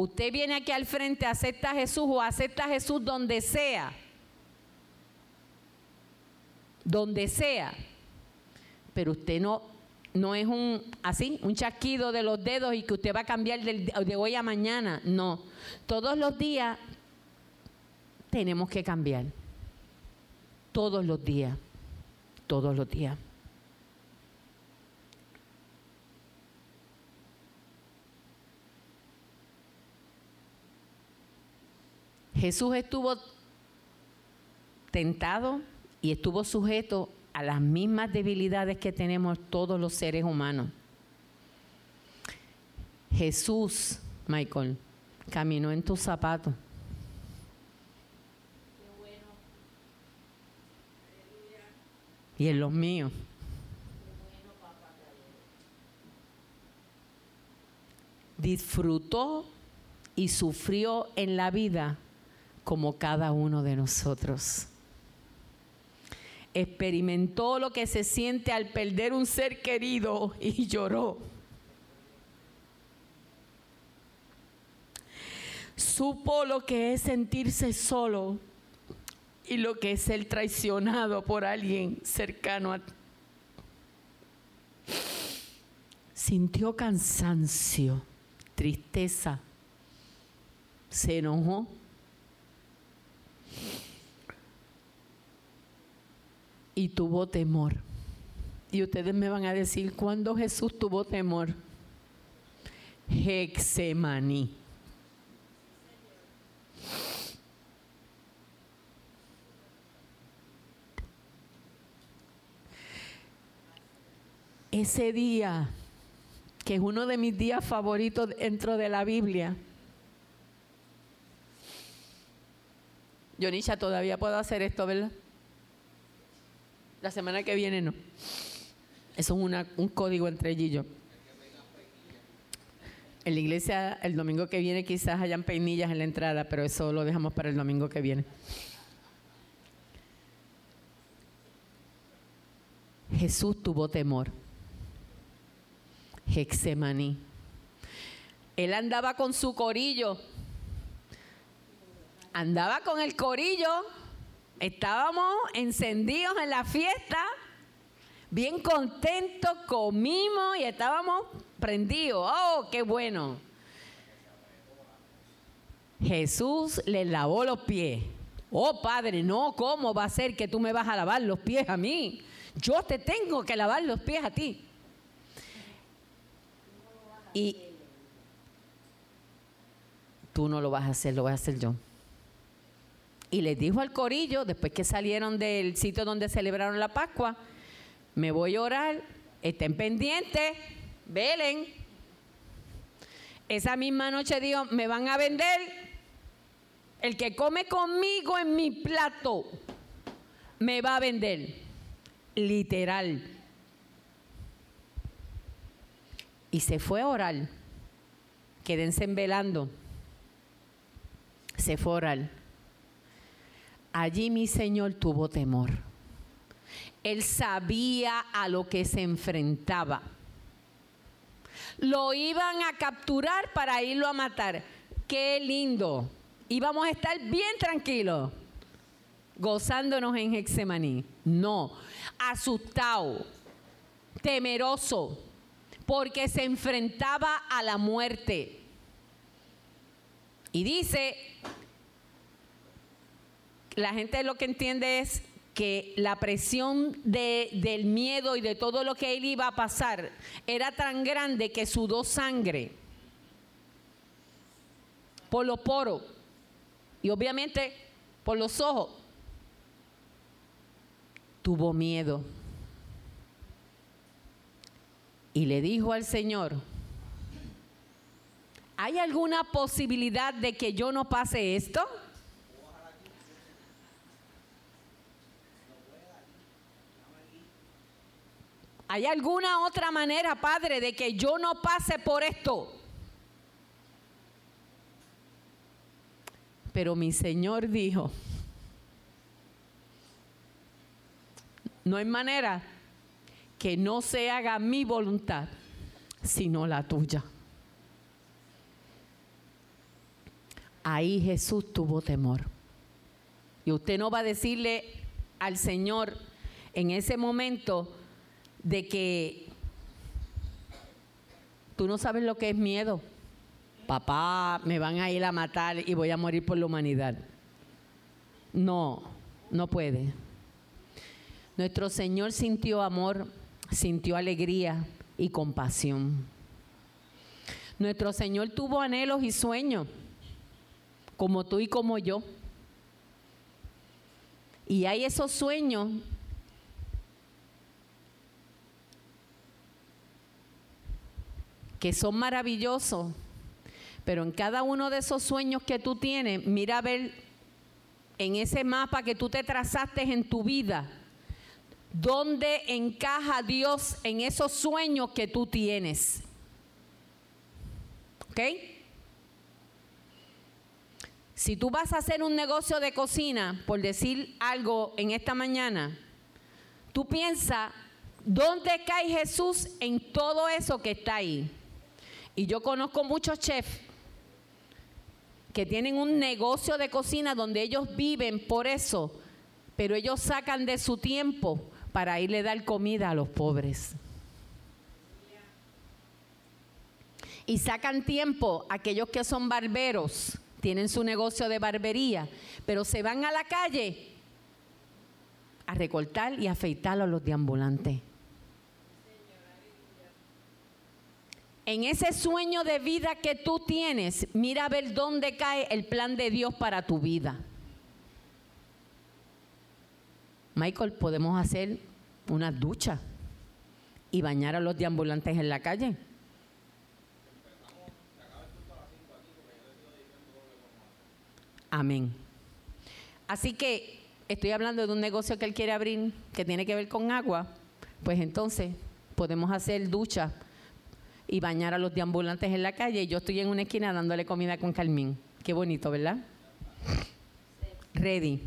[SPEAKER 2] Usted viene aquí al frente, acepta a Jesús o acepta a Jesús donde sea. Donde sea. Pero usted no, no es un así, un chasquido de los dedos y que usted va a cambiar de hoy a mañana. No. Todos los días tenemos que cambiar todos los días, todos los días. Jesús estuvo tentado y estuvo sujeto a las mismas debilidades que tenemos todos los seres humanos. Jesús, Michael, caminó en tus zapatos. y en los míos. Disfrutó y sufrió en la vida como cada uno de nosotros. Experimentó lo que se siente al perder un ser querido y lloró. Supo lo que es sentirse solo y lo que es ser traicionado por alguien cercano a ti. Sintió cansancio, tristeza, se enojó. Y tuvo temor. Y ustedes me van a decir, ¿cuándo Jesús tuvo temor? Hexemaní. ese día, que es uno de mis días favoritos dentro de la Biblia, Yonisha, todavía puedo hacer esto, ¿verdad? La semana que viene no. Eso es un código entre ella y yo. En la iglesia el domingo que viene quizás hayan peinillas en la entrada, pero eso lo dejamos para el domingo que viene. Jesús tuvo temor. Hexemaní. Él andaba con su corillo. Andaba con el corillo. Estábamos encendidos en la fiesta, Bien contentos, comimos y estábamos prendidos. ¡Oh, qué bueno! Jesús les lavó los pies. Oh, Padre, no, ¿cómo va a ser que tú me vas a lavar los pies a mí? Yo te tengo que lavar los pies a ti. Y tú no lo vas a hacer, lo voy a hacer yo. Y les dijo al corillo, después que salieron del sitio donde celebraron la Pascua, me voy a orar, estén pendientes, velen. Esa misma noche dijo, me van a vender. El que come conmigo en mi plato, me va a vender. Literal. Y se fue a orar. Quédense velando. Se fue a orar. Allí mi Señor tuvo temor. Él sabía a lo que se enfrentaba. Lo iban a capturar para irlo a matar. Qué lindo. Íbamos a estar bien tranquilos, gozándonos en Hexemaní. No, asustado, temeroso, porque se enfrentaba a la muerte. Y dice la gente lo que entiende es que la presión de, del miedo y de todo lo que él iba a pasar era tan grande que sudó sangre por los poros y obviamente por los ojos. Tuvo miedo. Y le dijo al Señor, ¿hay alguna posibilidad de que yo no pase esto? ¿Hay alguna otra manera, Padre, de que yo no pase por esto? Pero mi Señor dijo, no hay manera que no se haga mi voluntad, sino la tuya. Ahí Jesús tuvo temor. Y usted no va a decirle al Señor en ese momento, de que tú no sabes lo que es miedo. Papá, me van a ir a matar y voy a morir por la humanidad. No, no puede. Nuestro Señor sintió amor, sintió alegría y compasión. Nuestro Señor tuvo anhelos y sueños, como tú y como yo. Y hay esos sueños que son maravillosos, pero en cada uno de esos sueños que tú tienes, mira a ver en ese mapa que tú te trazaste en tu vida, dónde encaja Dios en esos sueños que tú tienes. ¿Ok? Si tú vas a hacer un negocio de cocina, por decir algo en esta mañana, tú piensas, ¿dónde cae Jesús en todo eso que está ahí? Y yo conozco muchos chefs que tienen un negocio de cocina donde ellos viven por eso, pero ellos sacan de su tiempo para irle a dar comida a los pobres. Y sacan tiempo aquellos que son barberos, tienen su negocio de barbería, pero se van a la calle a recortar y afeitar a los deambulantes. En ese sueño de vida que tú tienes, mira a ver dónde cae el plan de Dios para tu vida. Michael, podemos hacer una ducha y bañar a los deambulantes en la calle. Amén. Así que estoy hablando de un negocio que él quiere abrir que tiene que ver con agua. Pues entonces podemos hacer ducha y bañar a los deambulantes en la calle. Y yo estoy en una esquina dándole comida con Carmín. Qué bonito, ¿verdad? Ready.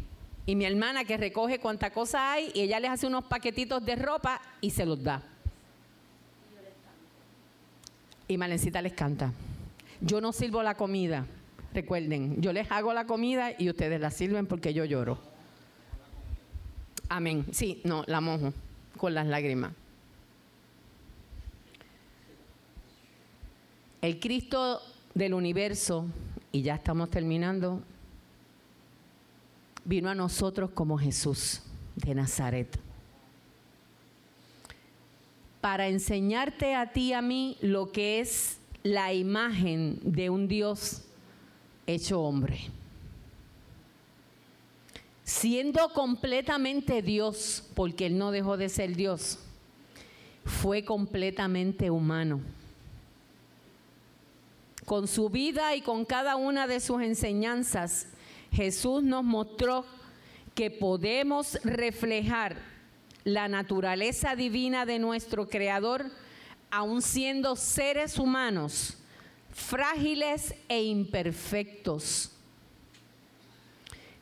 [SPEAKER 2] Y mi hermana que recoge cuánta cosa hay y ella les hace unos paquetitos de ropa y se los da. Y Malencita les canta. Yo no sirvo la comida. Recuerden, yo les hago la comida y ustedes la sirven porque yo lloro. Amén. Sí, no, la mojo. con las lágrimas. El Cristo del universo, y ya estamos terminando, vino a nosotros como Jesús de Nazaret. Para enseñarte a ti y a mí lo que es la imagen de un Dios hecho hombre. Siendo completamente Dios, porque Él no dejó de ser Dios, fue completamente humano. Con su vida y con cada una de sus enseñanzas, Jesús nos mostró que podemos reflejar la naturaleza divina de nuestro Creador, aun siendo seres humanos, frágiles e imperfectos.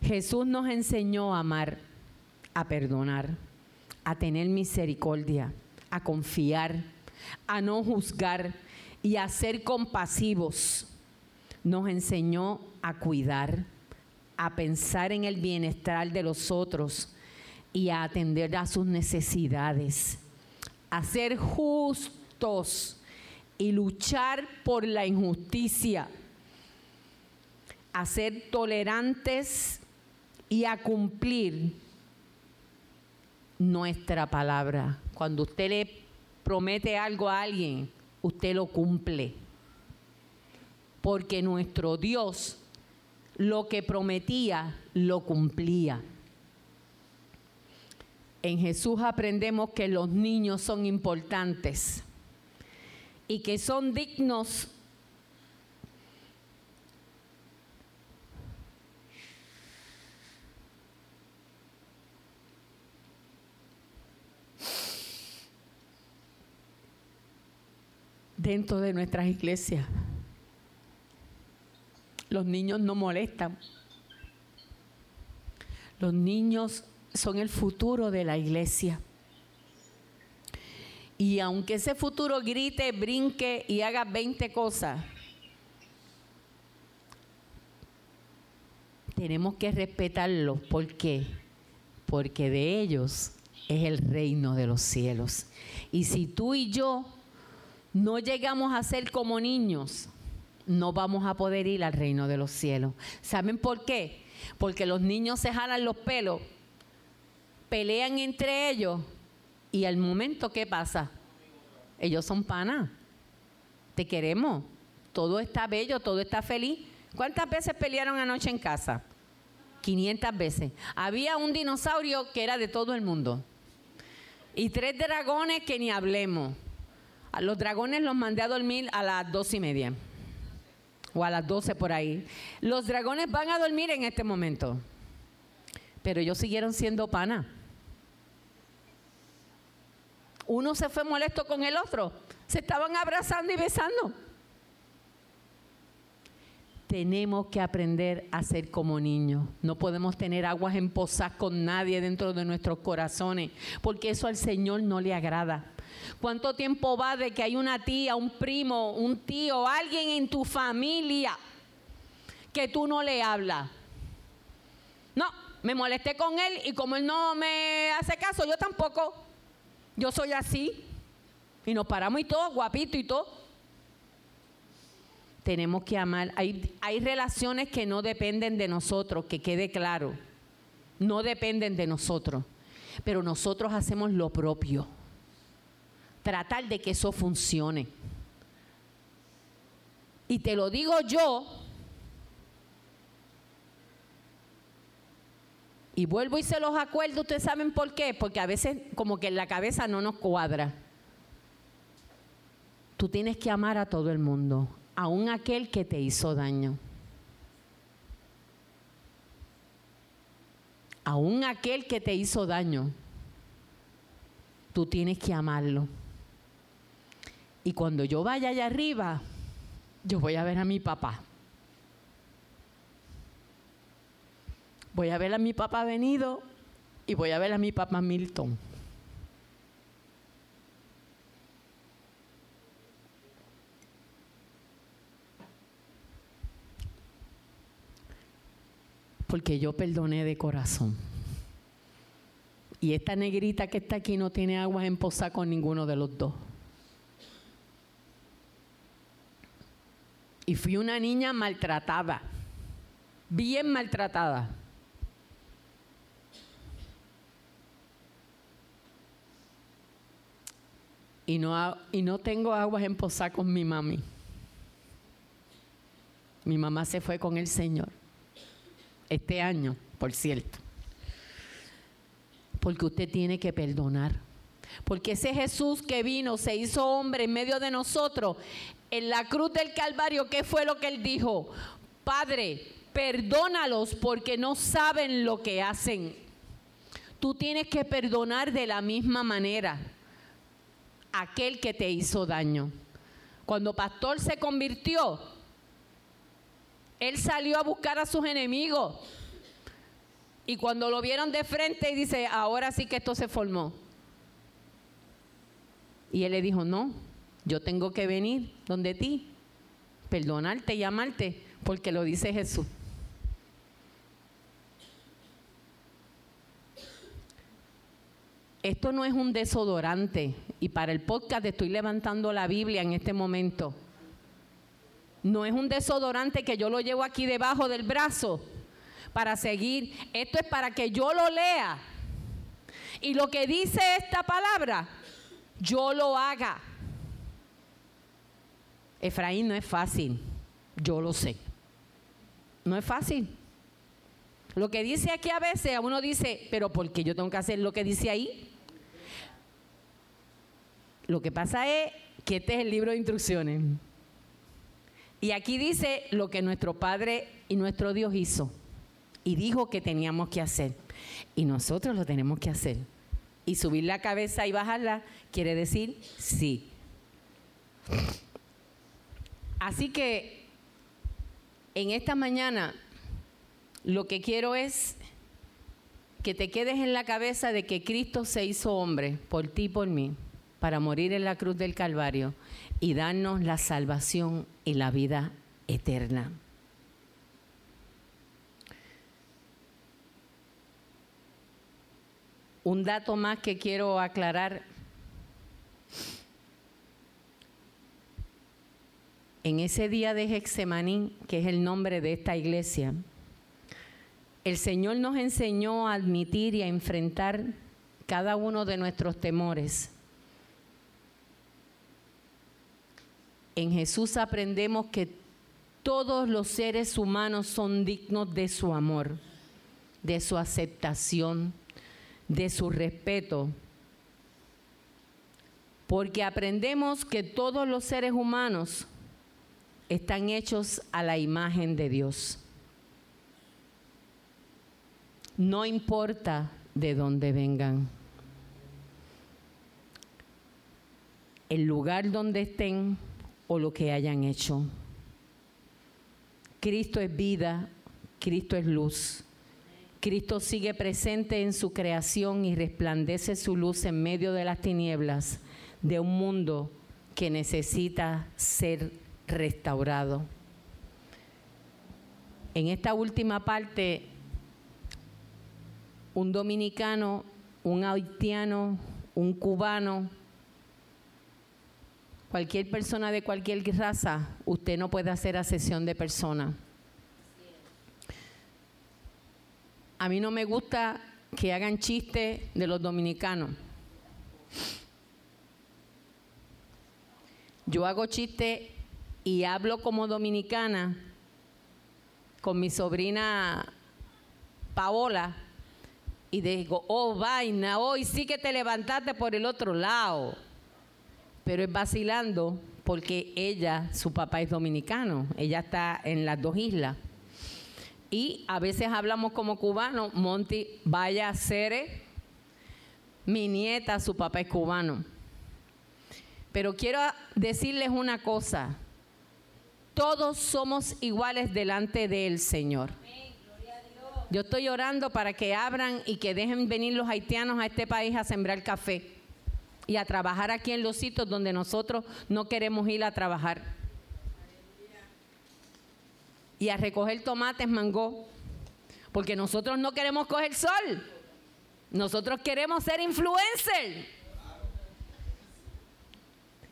[SPEAKER 2] Jesús nos enseñó a amar, a perdonar, a tener misericordia, a confiar, a no juzgar y a ser compasivos. Nos enseñó a cuidar, a pensar en el bienestar de los otros y a atender a sus necesidades, a ser justos y luchar por la injusticia, a ser tolerantes y a cumplir nuestra palabra. Cuando usted le promete algo a alguien, usted lo cumple. Porque nuestro Dios lo que prometía, lo cumplía. En Jesús aprendemos que los niños son importantes y que son dignos dentro de nuestras iglesias. Los niños no molestan. Los niños son el futuro de la iglesia. Y aunque ese futuro grite, brinque y haga 20 cosas, tenemos que respetarlo. ¿Por qué? Porque de ellos es el reino de los cielos. Y si tú y yo no llegamos a ser como niños, no vamos a poder ir al reino de los cielos. ¿Saben por qué? Porque los niños se jalan los pelos, pelean entre ellos y al momento ¿qué pasa? Ellos son panas. Te queremos. Todo está bello, todo está feliz. ¿Cuántas veces pelearon anoche en casa? 500 veces. Había un dinosaurio que era de todo el mundo. Y tres dragones que ni hablemos. Los dragones los mandé a dormir a las dos y media. O a las doce por ahí. Los dragones van a dormir en este momento. Pero ellos siguieron siendo pana. Uno se fue molesto con el otro. Se estaban abrazando y besando. Tenemos que aprender a ser como niños. No podemos tener aguas en posas con nadie dentro de nuestros corazones, porque eso al Señor no le agrada. ¿Cuánto tiempo va de que hay una tía, un primo, un tío, alguien en tu familia que tú no le hablas? No, me molesté con él y como él no me hace caso, yo tampoco. Yo soy así. Y nos paramos y todo, guapito y todo. Tenemos que amar. Hay, hay relaciones que no dependen de nosotros, que quede claro. No dependen de nosotros. Pero nosotros hacemos lo propio tratar de que eso funcione. Y te lo digo yo, y vuelvo y se los acuerdo, ustedes saben por qué, porque a veces como que en la cabeza no nos cuadra. Tú tienes que amar a todo el mundo, aun aquel que te hizo daño. Aún aquel que te hizo daño, tú tienes que amarlo. Y cuando yo vaya allá arriba, yo voy a ver a mi papá. Voy a ver a mi papá venido y voy a ver a mi papá Milton. Porque yo perdoné de corazón. Y esta negrita que está aquí no tiene aguas en posa con ninguno de los dos. Y fui una niña maltratada, bien maltratada. Y no, y no tengo aguas en posa con mi mami. Mi mamá se fue con el Señor. Este año, por cierto. Porque usted tiene que perdonar. Porque ese Jesús que vino, se hizo hombre en medio de nosotros, en la cruz del Calvario, ¿qué fue lo que él dijo? Padre, perdónalos porque no saben lo que hacen. Tú tienes que perdonar de la misma manera aquel que te hizo daño. Cuando Pastor se convirtió, él salió a buscar a sus enemigos. Y cuando lo vieron de frente, y dice, ahora sí que esto se formó. Y él le dijo, no, yo tengo que venir donde ti, perdonarte y amarte, porque lo dice Jesús. Esto no es un desodorante y para el podcast estoy levantando la Biblia en este momento. No es un desodorante que yo lo llevo aquí debajo del brazo para seguir. Esto es para que yo lo lea. Y lo que dice esta palabra, yo lo haga. Efraín no es fácil, yo lo sé. No es fácil. Lo que dice aquí a veces, a uno dice, pero ¿por qué yo tengo que hacer lo que dice ahí? Lo que pasa es que este es el libro de instrucciones. Y aquí dice lo que nuestro Padre y nuestro Dios hizo. Y dijo que teníamos que hacer. Y nosotros lo tenemos que hacer. Y subir la cabeza y bajarla quiere decir sí. Así que en esta mañana lo que quiero es que te quedes en la cabeza de que Cristo se hizo hombre por ti y por mí para morir en la cruz del Calvario y darnos la salvación y la vida eterna. Un dato más que quiero aclarar. En ese día de Hexemaní, que es el nombre de esta iglesia, el Señor nos enseñó a admitir y a enfrentar cada uno de nuestros temores En Jesús aprendemos que todos los seres humanos son dignos de su amor, de su aceptación, de su respeto. Porque aprendemos que todos los seres humanos están hechos a la imagen de Dios. No importa de dónde vengan. El lugar donde estén, o lo que hayan hecho. Cristo es vida, Cristo es luz. Cristo sigue presente en su creación y resplandece su luz en medio de las tinieblas de un mundo que necesita ser restaurado. En esta última parte, un dominicano, un haitiano, un cubano, Cualquier persona de cualquier raza, usted no puede hacer asesión de persona. A mí no me gusta que hagan chistes de los dominicanos. Yo hago chiste y hablo como dominicana con mi sobrina Paola y digo, oh vaina, hoy sí que te levantaste por el otro lado pero es vacilando porque ella, su papá es dominicano, ella está en las dos islas. Y a veces hablamos como cubanos, Monty, vaya a ser mi nieta, su papá es cubano. Pero quiero decirles una cosa, todos somos iguales delante del Señor. Yo estoy orando para que abran y que dejen venir los haitianos a este país a sembrar café y a trabajar aquí en los sitios donde nosotros no queremos ir a trabajar. Y a recoger tomates, mango, porque nosotros no queremos coger sol. Nosotros queremos ser influencers.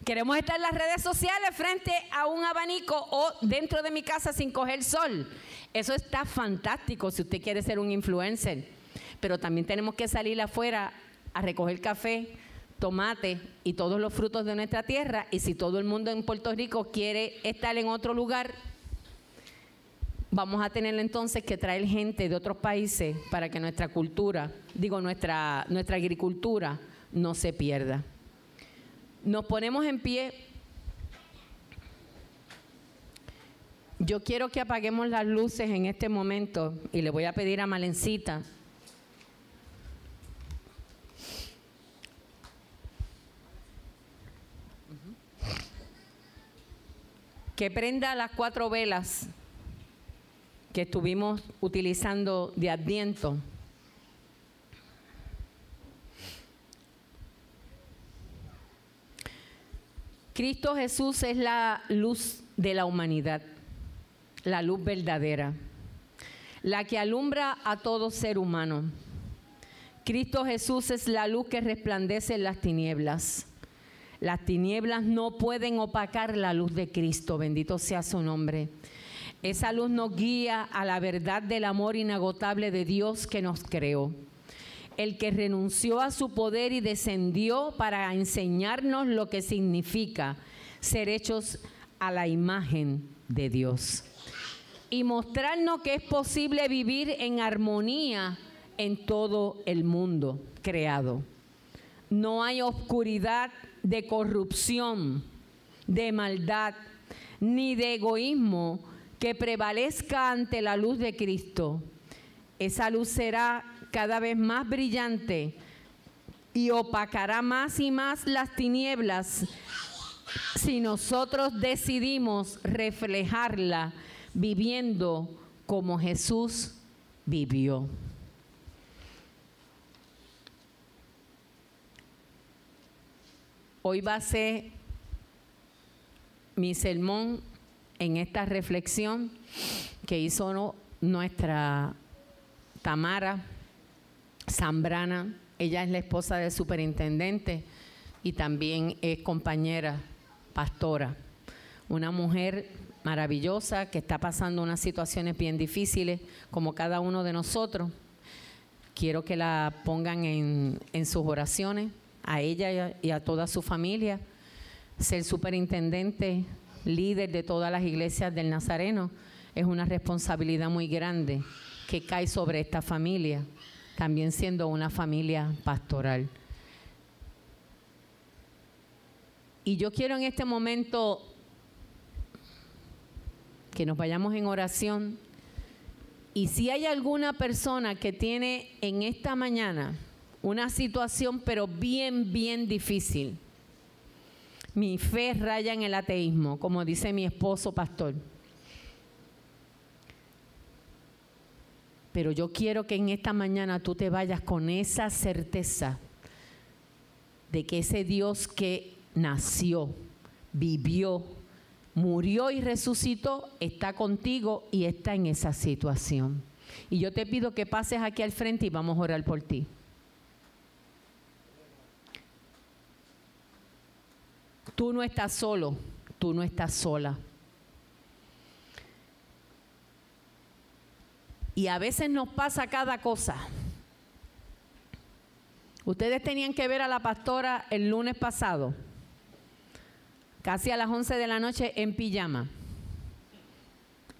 [SPEAKER 2] Queremos estar en las redes sociales frente a un abanico o dentro de mi casa sin coger sol. Eso está fantástico si usted quiere ser un influencer. Pero también tenemos que salir afuera a recoger café, tomate y todos los frutos de nuestra tierra. Y si todo el mundo en Puerto Rico quiere estar en otro lugar, vamos a tener entonces que traer gente de otros países para que nuestra cultura, digo nuestra, nuestra agricultura, no se pierda. Nos ponemos en pie. Yo quiero que apaguemos las luces en este momento y le voy a pedir a Malencita que prenda las cuatro velas que estuvimos utilizando de Adviento. Cristo Jesús es la luz de la humanidad, la luz verdadera, la que alumbra a todo ser humano. Cristo Jesús es la luz que resplandece en las tinieblas. Las tinieblas no pueden opacar la luz de Cristo, bendito sea su nombre. Esa luz nos guía a la verdad del amor inagotable de Dios que nos creó el que renunció a su poder y descendió para enseñarnos lo que significa ser hechos a la imagen de Dios y mostrarnos que es posible vivir en armonía en todo el mundo creado. No hay oscuridad de corrupción, de maldad, ni de egoísmo que prevalezca ante la luz de Cristo. Esa luz será cada vez más brillante y opacará más y más las tinieblas si nosotros decidimos reflejarla viviendo como Jesús vivió. Hoy va a ser mi sermón en esta reflexión que hizo nuestra Tamara Zambrana, ella es la esposa del superintendente y también es compañera pastora. Una mujer maravillosa que está pasando unas situaciones bien difíciles, como cada uno de nosotros. Quiero que la pongan en, en sus oraciones, a ella y a toda su familia. Ser superintendente, líder de todas las iglesias del Nazareno, es una responsabilidad muy grande que cae sobre esta familia también siendo una familia pastoral. Y yo quiero en este momento que nos vayamos en oración. Y si hay alguna persona que tiene en esta mañana una situación pero bien, bien difícil, mi fe raya en el ateísmo, como dice mi esposo pastor. Pero yo quiero que en esta mañana tú te vayas con esa certeza de que ese Dios que nació, vivió, murió y resucitó, está contigo y está en esa situación. Y yo te pido que pases aquí al frente y vamos a orar por ti. Tú no estás solo, tú no estás sola. Y a veces nos pasa cada cosa. Ustedes tenían que ver a la pastora el lunes pasado, casi a las 11 de la noche en pijama,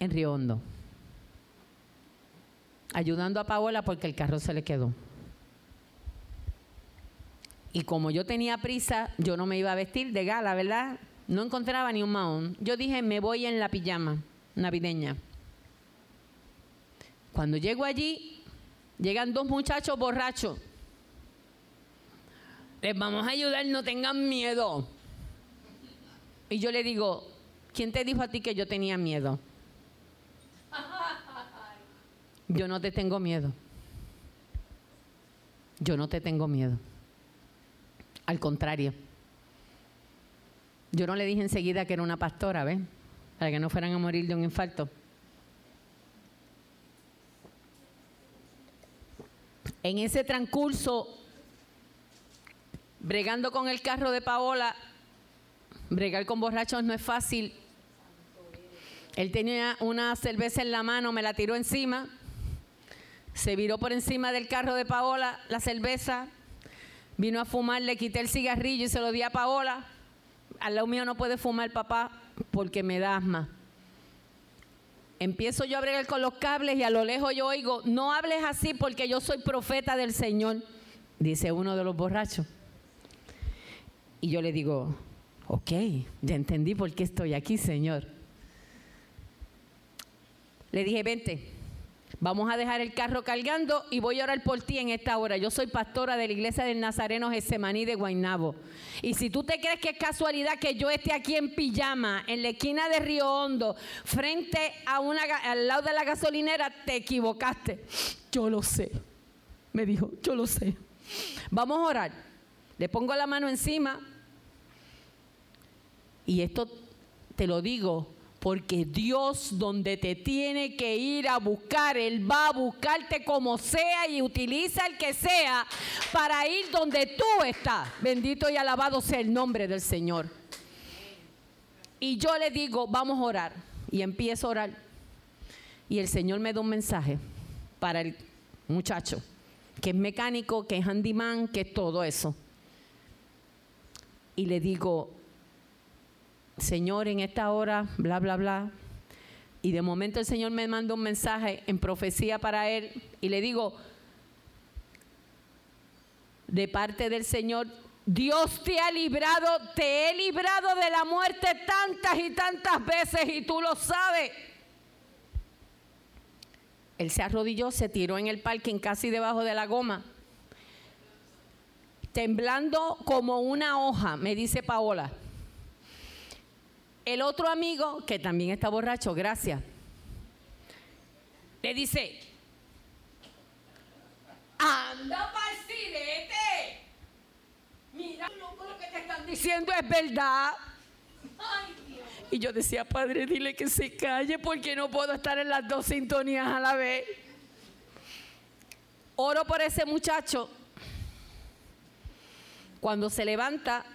[SPEAKER 2] en Río Hondo, ayudando a Paola porque el carro se le quedó. Y como yo tenía prisa, yo no me iba a vestir de gala, ¿verdad? No encontraba ni un mahón. Yo dije, me voy en la pijama navideña. Cuando llego allí, llegan dos muchachos borrachos. Les vamos a ayudar, no tengan miedo. Y yo le digo, ¿quién te dijo a ti que yo tenía miedo? Yo no te tengo miedo. Yo no te tengo miedo. Al contrario. Yo no le dije enseguida que era una pastora, ¿ves? Para que no fueran a morir de un infarto. En ese transcurso, bregando con el carro de Paola, bregar con borrachos no es fácil. Él tenía una cerveza en la mano, me la tiró encima, se viró por encima del carro de Paola la cerveza, vino a fumar, le quité el cigarrillo y se lo di a Paola. Al lado mío no puede fumar papá porque me da asma. Empiezo yo a bregar con los cables y a lo lejos yo oigo, no hables así porque yo soy profeta del Señor, dice uno de los borrachos. Y yo le digo, ok, ya entendí por qué estoy aquí, Señor. Le dije, vente, vamos a dejar el carro cargando y voy a orar por ti en esta hora. Yo soy pastora de la iglesia del Nazareno Gesemaní de Guaynabo. Y si tú te crees que es casualidad que yo esté aquí en pijama, en la esquina de Río Hondo, frente a una, al lado de la gasolinera, te equivocaste. Yo lo sé. Me dijo, yo lo sé. Vamos a orar. Le pongo la mano encima. Y esto te lo digo porque Dios donde te tiene que ir a buscar, Él va a buscarte como sea y utiliza el que sea para ir donde tú estás. Bendito y alabado sea el nombre del Señor. Y yo le digo, vamos a orar. Y empiezo a orar. Y el Señor me da un mensaje para el muchacho, que es mecánico, que es handyman, que es todo eso. Y le digo, Señor, en esta hora, bla, bla, bla. Y de momento el Señor me manda un mensaje en profecía para él y le digo, de parte del Señor, Dios te ha librado, te he librado de la muerte tantas y tantas veces y tú lo sabes. Él se arrodilló, se tiró en el parking casi debajo de la goma, temblando como una hoja, me dice Paola. El otro amigo, que también está borracho, gracias, le dice, anda el Mira, lo que te están diciendo es verdad. y yo decía, padre, dile que se calle porque no puedo estar en las dos sintonías a la vez. Oro por ese muchacho. Cuando se levanta,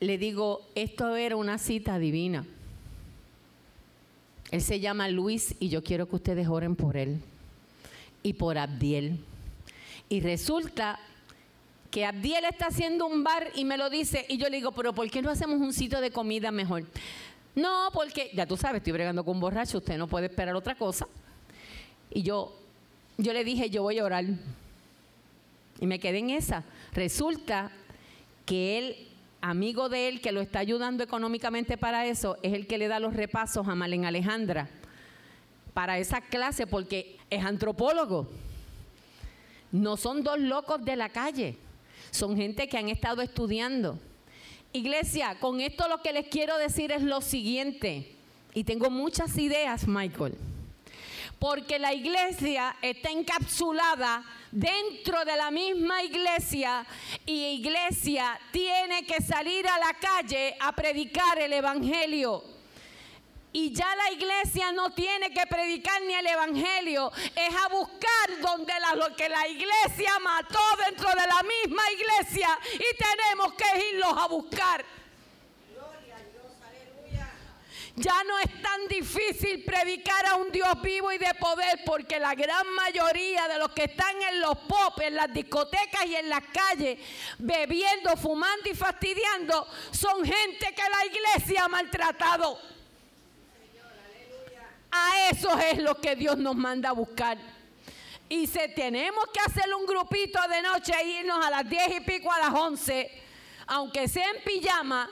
[SPEAKER 2] le digo, esto era una cita divina. Él se llama Luis y yo quiero que ustedes oren por él y por Abdiel. Y resulta que Abdiel está haciendo un bar y me lo dice y yo le digo, pero ¿por qué no hacemos un sitio de comida mejor? No, porque ya tú sabes, estoy bregando con borracho, usted no puede esperar otra cosa. Y yo, yo le dije, yo voy a orar. Y me quedé en esa. Resulta que él amigo de él que lo está ayudando económicamente para eso, es el que le da los repasos a Malen Alejandra para esa clase porque es antropólogo. No son dos locos de la calle, son gente que han estado estudiando. Iglesia, con esto lo que les quiero decir es lo siguiente, y tengo muchas ideas, Michael, porque la iglesia está encapsulada dentro de la misma iglesia y iglesia tiene que salir a la calle a predicar el Evangelio. Y ya la iglesia no tiene que predicar ni el evangelio, es a buscar donde la, lo que la iglesia mató dentro de la misma iglesia y tenemos que irlos a buscar. Ya no es tan difícil predicar a un Dios vivo y de poder porque la gran mayoría de los que están en los pop, en las discotecas y en las calles, bebiendo, fumando y fastidiando, son gente que la iglesia ha maltratado. A eso es lo que Dios nos manda a buscar. Y si tenemos que hacer un grupito de noche e irnos a las diez y pico a las once, aunque sea en pijama,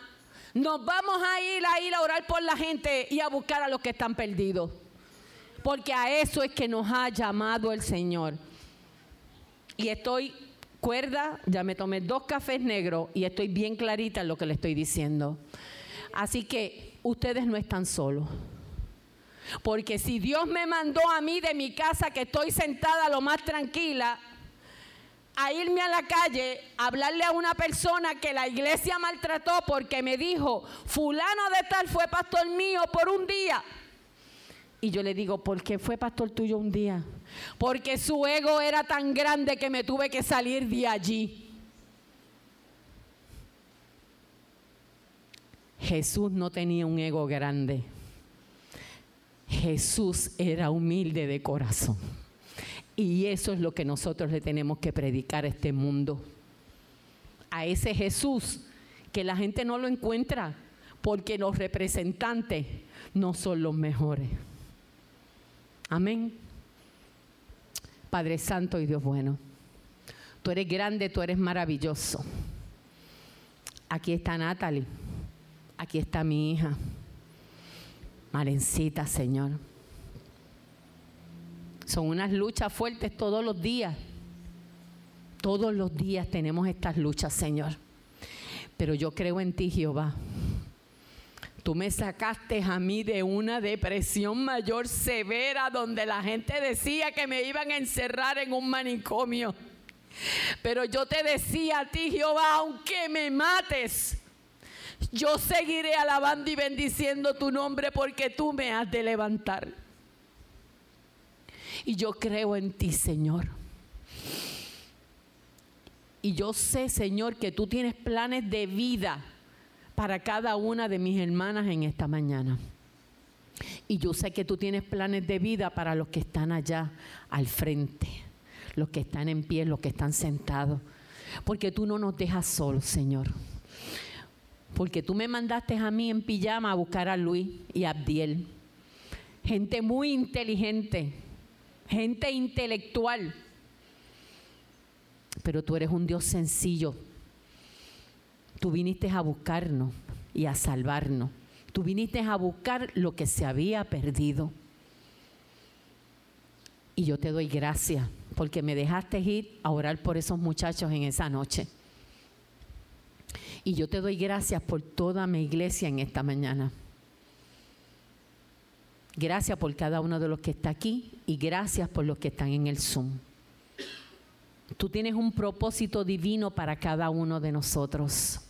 [SPEAKER 2] nos vamos a ir a ir a orar por la gente y a buscar a los que están perdidos. Porque a eso es que nos ha llamado el Señor. Y estoy cuerda, ya me tomé dos cafés negros y estoy bien clarita en lo que le estoy diciendo. Así que ustedes no están solos. Porque si Dios me mandó a mí de mi casa que estoy sentada lo más tranquila, a irme a la calle a hablarle a una persona que la iglesia maltrató porque me dijo, fulano de tal fue pastor mío por un día. Y yo le digo, ¿por qué fue pastor tuyo un día? Porque su ego era tan grande que me tuve que salir de allí. Jesús no tenía un ego grande. Jesús era humilde de corazón. Y eso es lo que nosotros le tenemos que predicar a este mundo. A ese Jesús que la gente no lo encuentra porque los representantes no son los mejores. Amén. Padre Santo y Dios bueno, tú eres grande, tú eres maravilloso. Aquí está Natalie, aquí está mi hija, Malencita, Señor. Son unas luchas fuertes todos los días. Todos los días tenemos estas luchas, Señor. Pero yo creo en ti, Jehová. Tú me sacaste a mí de una depresión mayor severa donde la gente decía que me iban a encerrar en un manicomio. Pero yo te decía a ti, Jehová, aunque me mates, yo seguiré alabando y bendiciendo tu nombre porque tú me has de levantar. Y yo creo en ti, Señor. Y yo sé, Señor, que tú tienes planes de vida para cada una de mis hermanas en esta mañana. Y yo sé que tú tienes planes de vida para los que están allá al frente, los que están en pie, los que están sentados. Porque tú no nos dejas solos, Señor. Porque tú me mandaste a mí en pijama a buscar a Luis y a Abdiel. Gente muy inteligente, gente intelectual. Pero tú eres un Dios sencillo, Tú viniste a buscarnos y a salvarnos. Tú viniste a buscar lo que se había perdido. Y yo te doy gracias porque me dejaste ir a orar por esos muchachos en esa noche. Y yo te doy gracias por toda mi iglesia en esta mañana. Gracias por cada uno de los que está aquí y gracias por los que están en el Zoom. Tú tienes un propósito divino para cada uno de nosotros.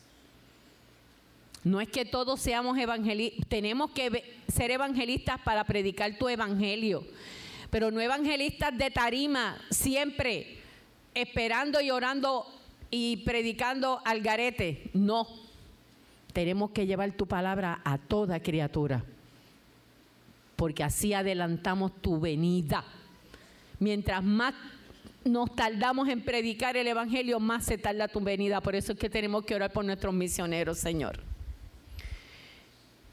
[SPEAKER 2] No es que todos seamos evangelistas, tenemos que ser evangelistas para predicar tu evangelio, pero no evangelistas de tarima, siempre esperando y orando y predicando al garete. No, tenemos que llevar tu palabra a toda criatura, porque así adelantamos tu venida. Mientras más nos tardamos en predicar el Evangelio, más se tarda tu venida. Por eso es que tenemos que orar por nuestros misioneros, Señor.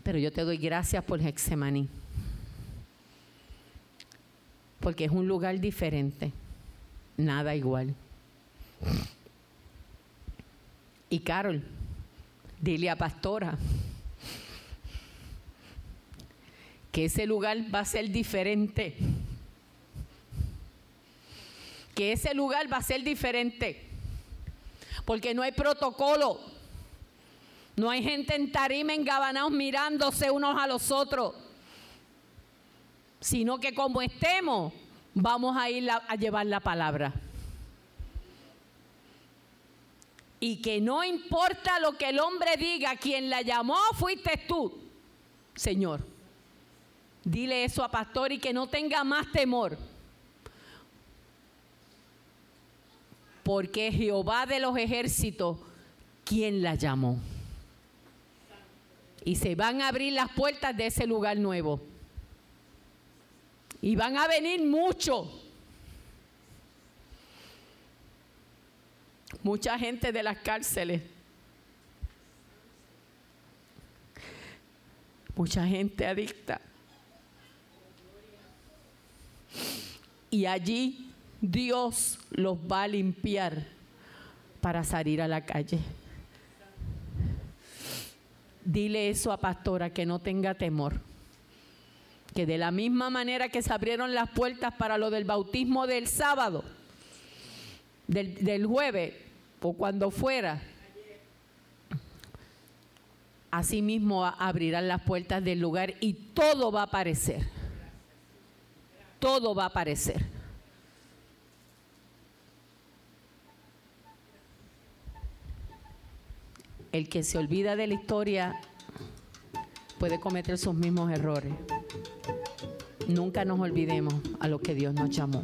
[SPEAKER 2] Pero yo te doy gracias por Hexemaní. Porque es un lugar diferente. Nada igual. Y Carol, dile a Pastora que ese lugar va a ser diferente. Que ese lugar va a ser diferente. Porque no hay protocolo. No hay gente en tarima engabanados mirándose unos a los otros, sino que como estemos, vamos a ir a llevar la palabra. Y que no importa lo que el hombre diga, quien la llamó fuiste tú, Señor. Dile eso a pastor y que no tenga más temor. Porque Jehová de los ejércitos, quien la llamó y se van a abrir las puertas de ese lugar nuevo. Y van a venir muchos. Mucha gente de las cárceles. Mucha gente adicta. Y allí Dios los va a limpiar para salir a la calle. Dile eso a pastora, que no tenga temor. Que de la misma manera que se abrieron las puertas para lo del bautismo del sábado, del, jueves o cuando fuera, así mismo abrirán las puertas del lugar y todo va a aparecer. Todo va a aparecer. el que se olvida de la historia puede cometer sus mismos errores. Nunca nos olvidemos a lo que Dios nos llamó.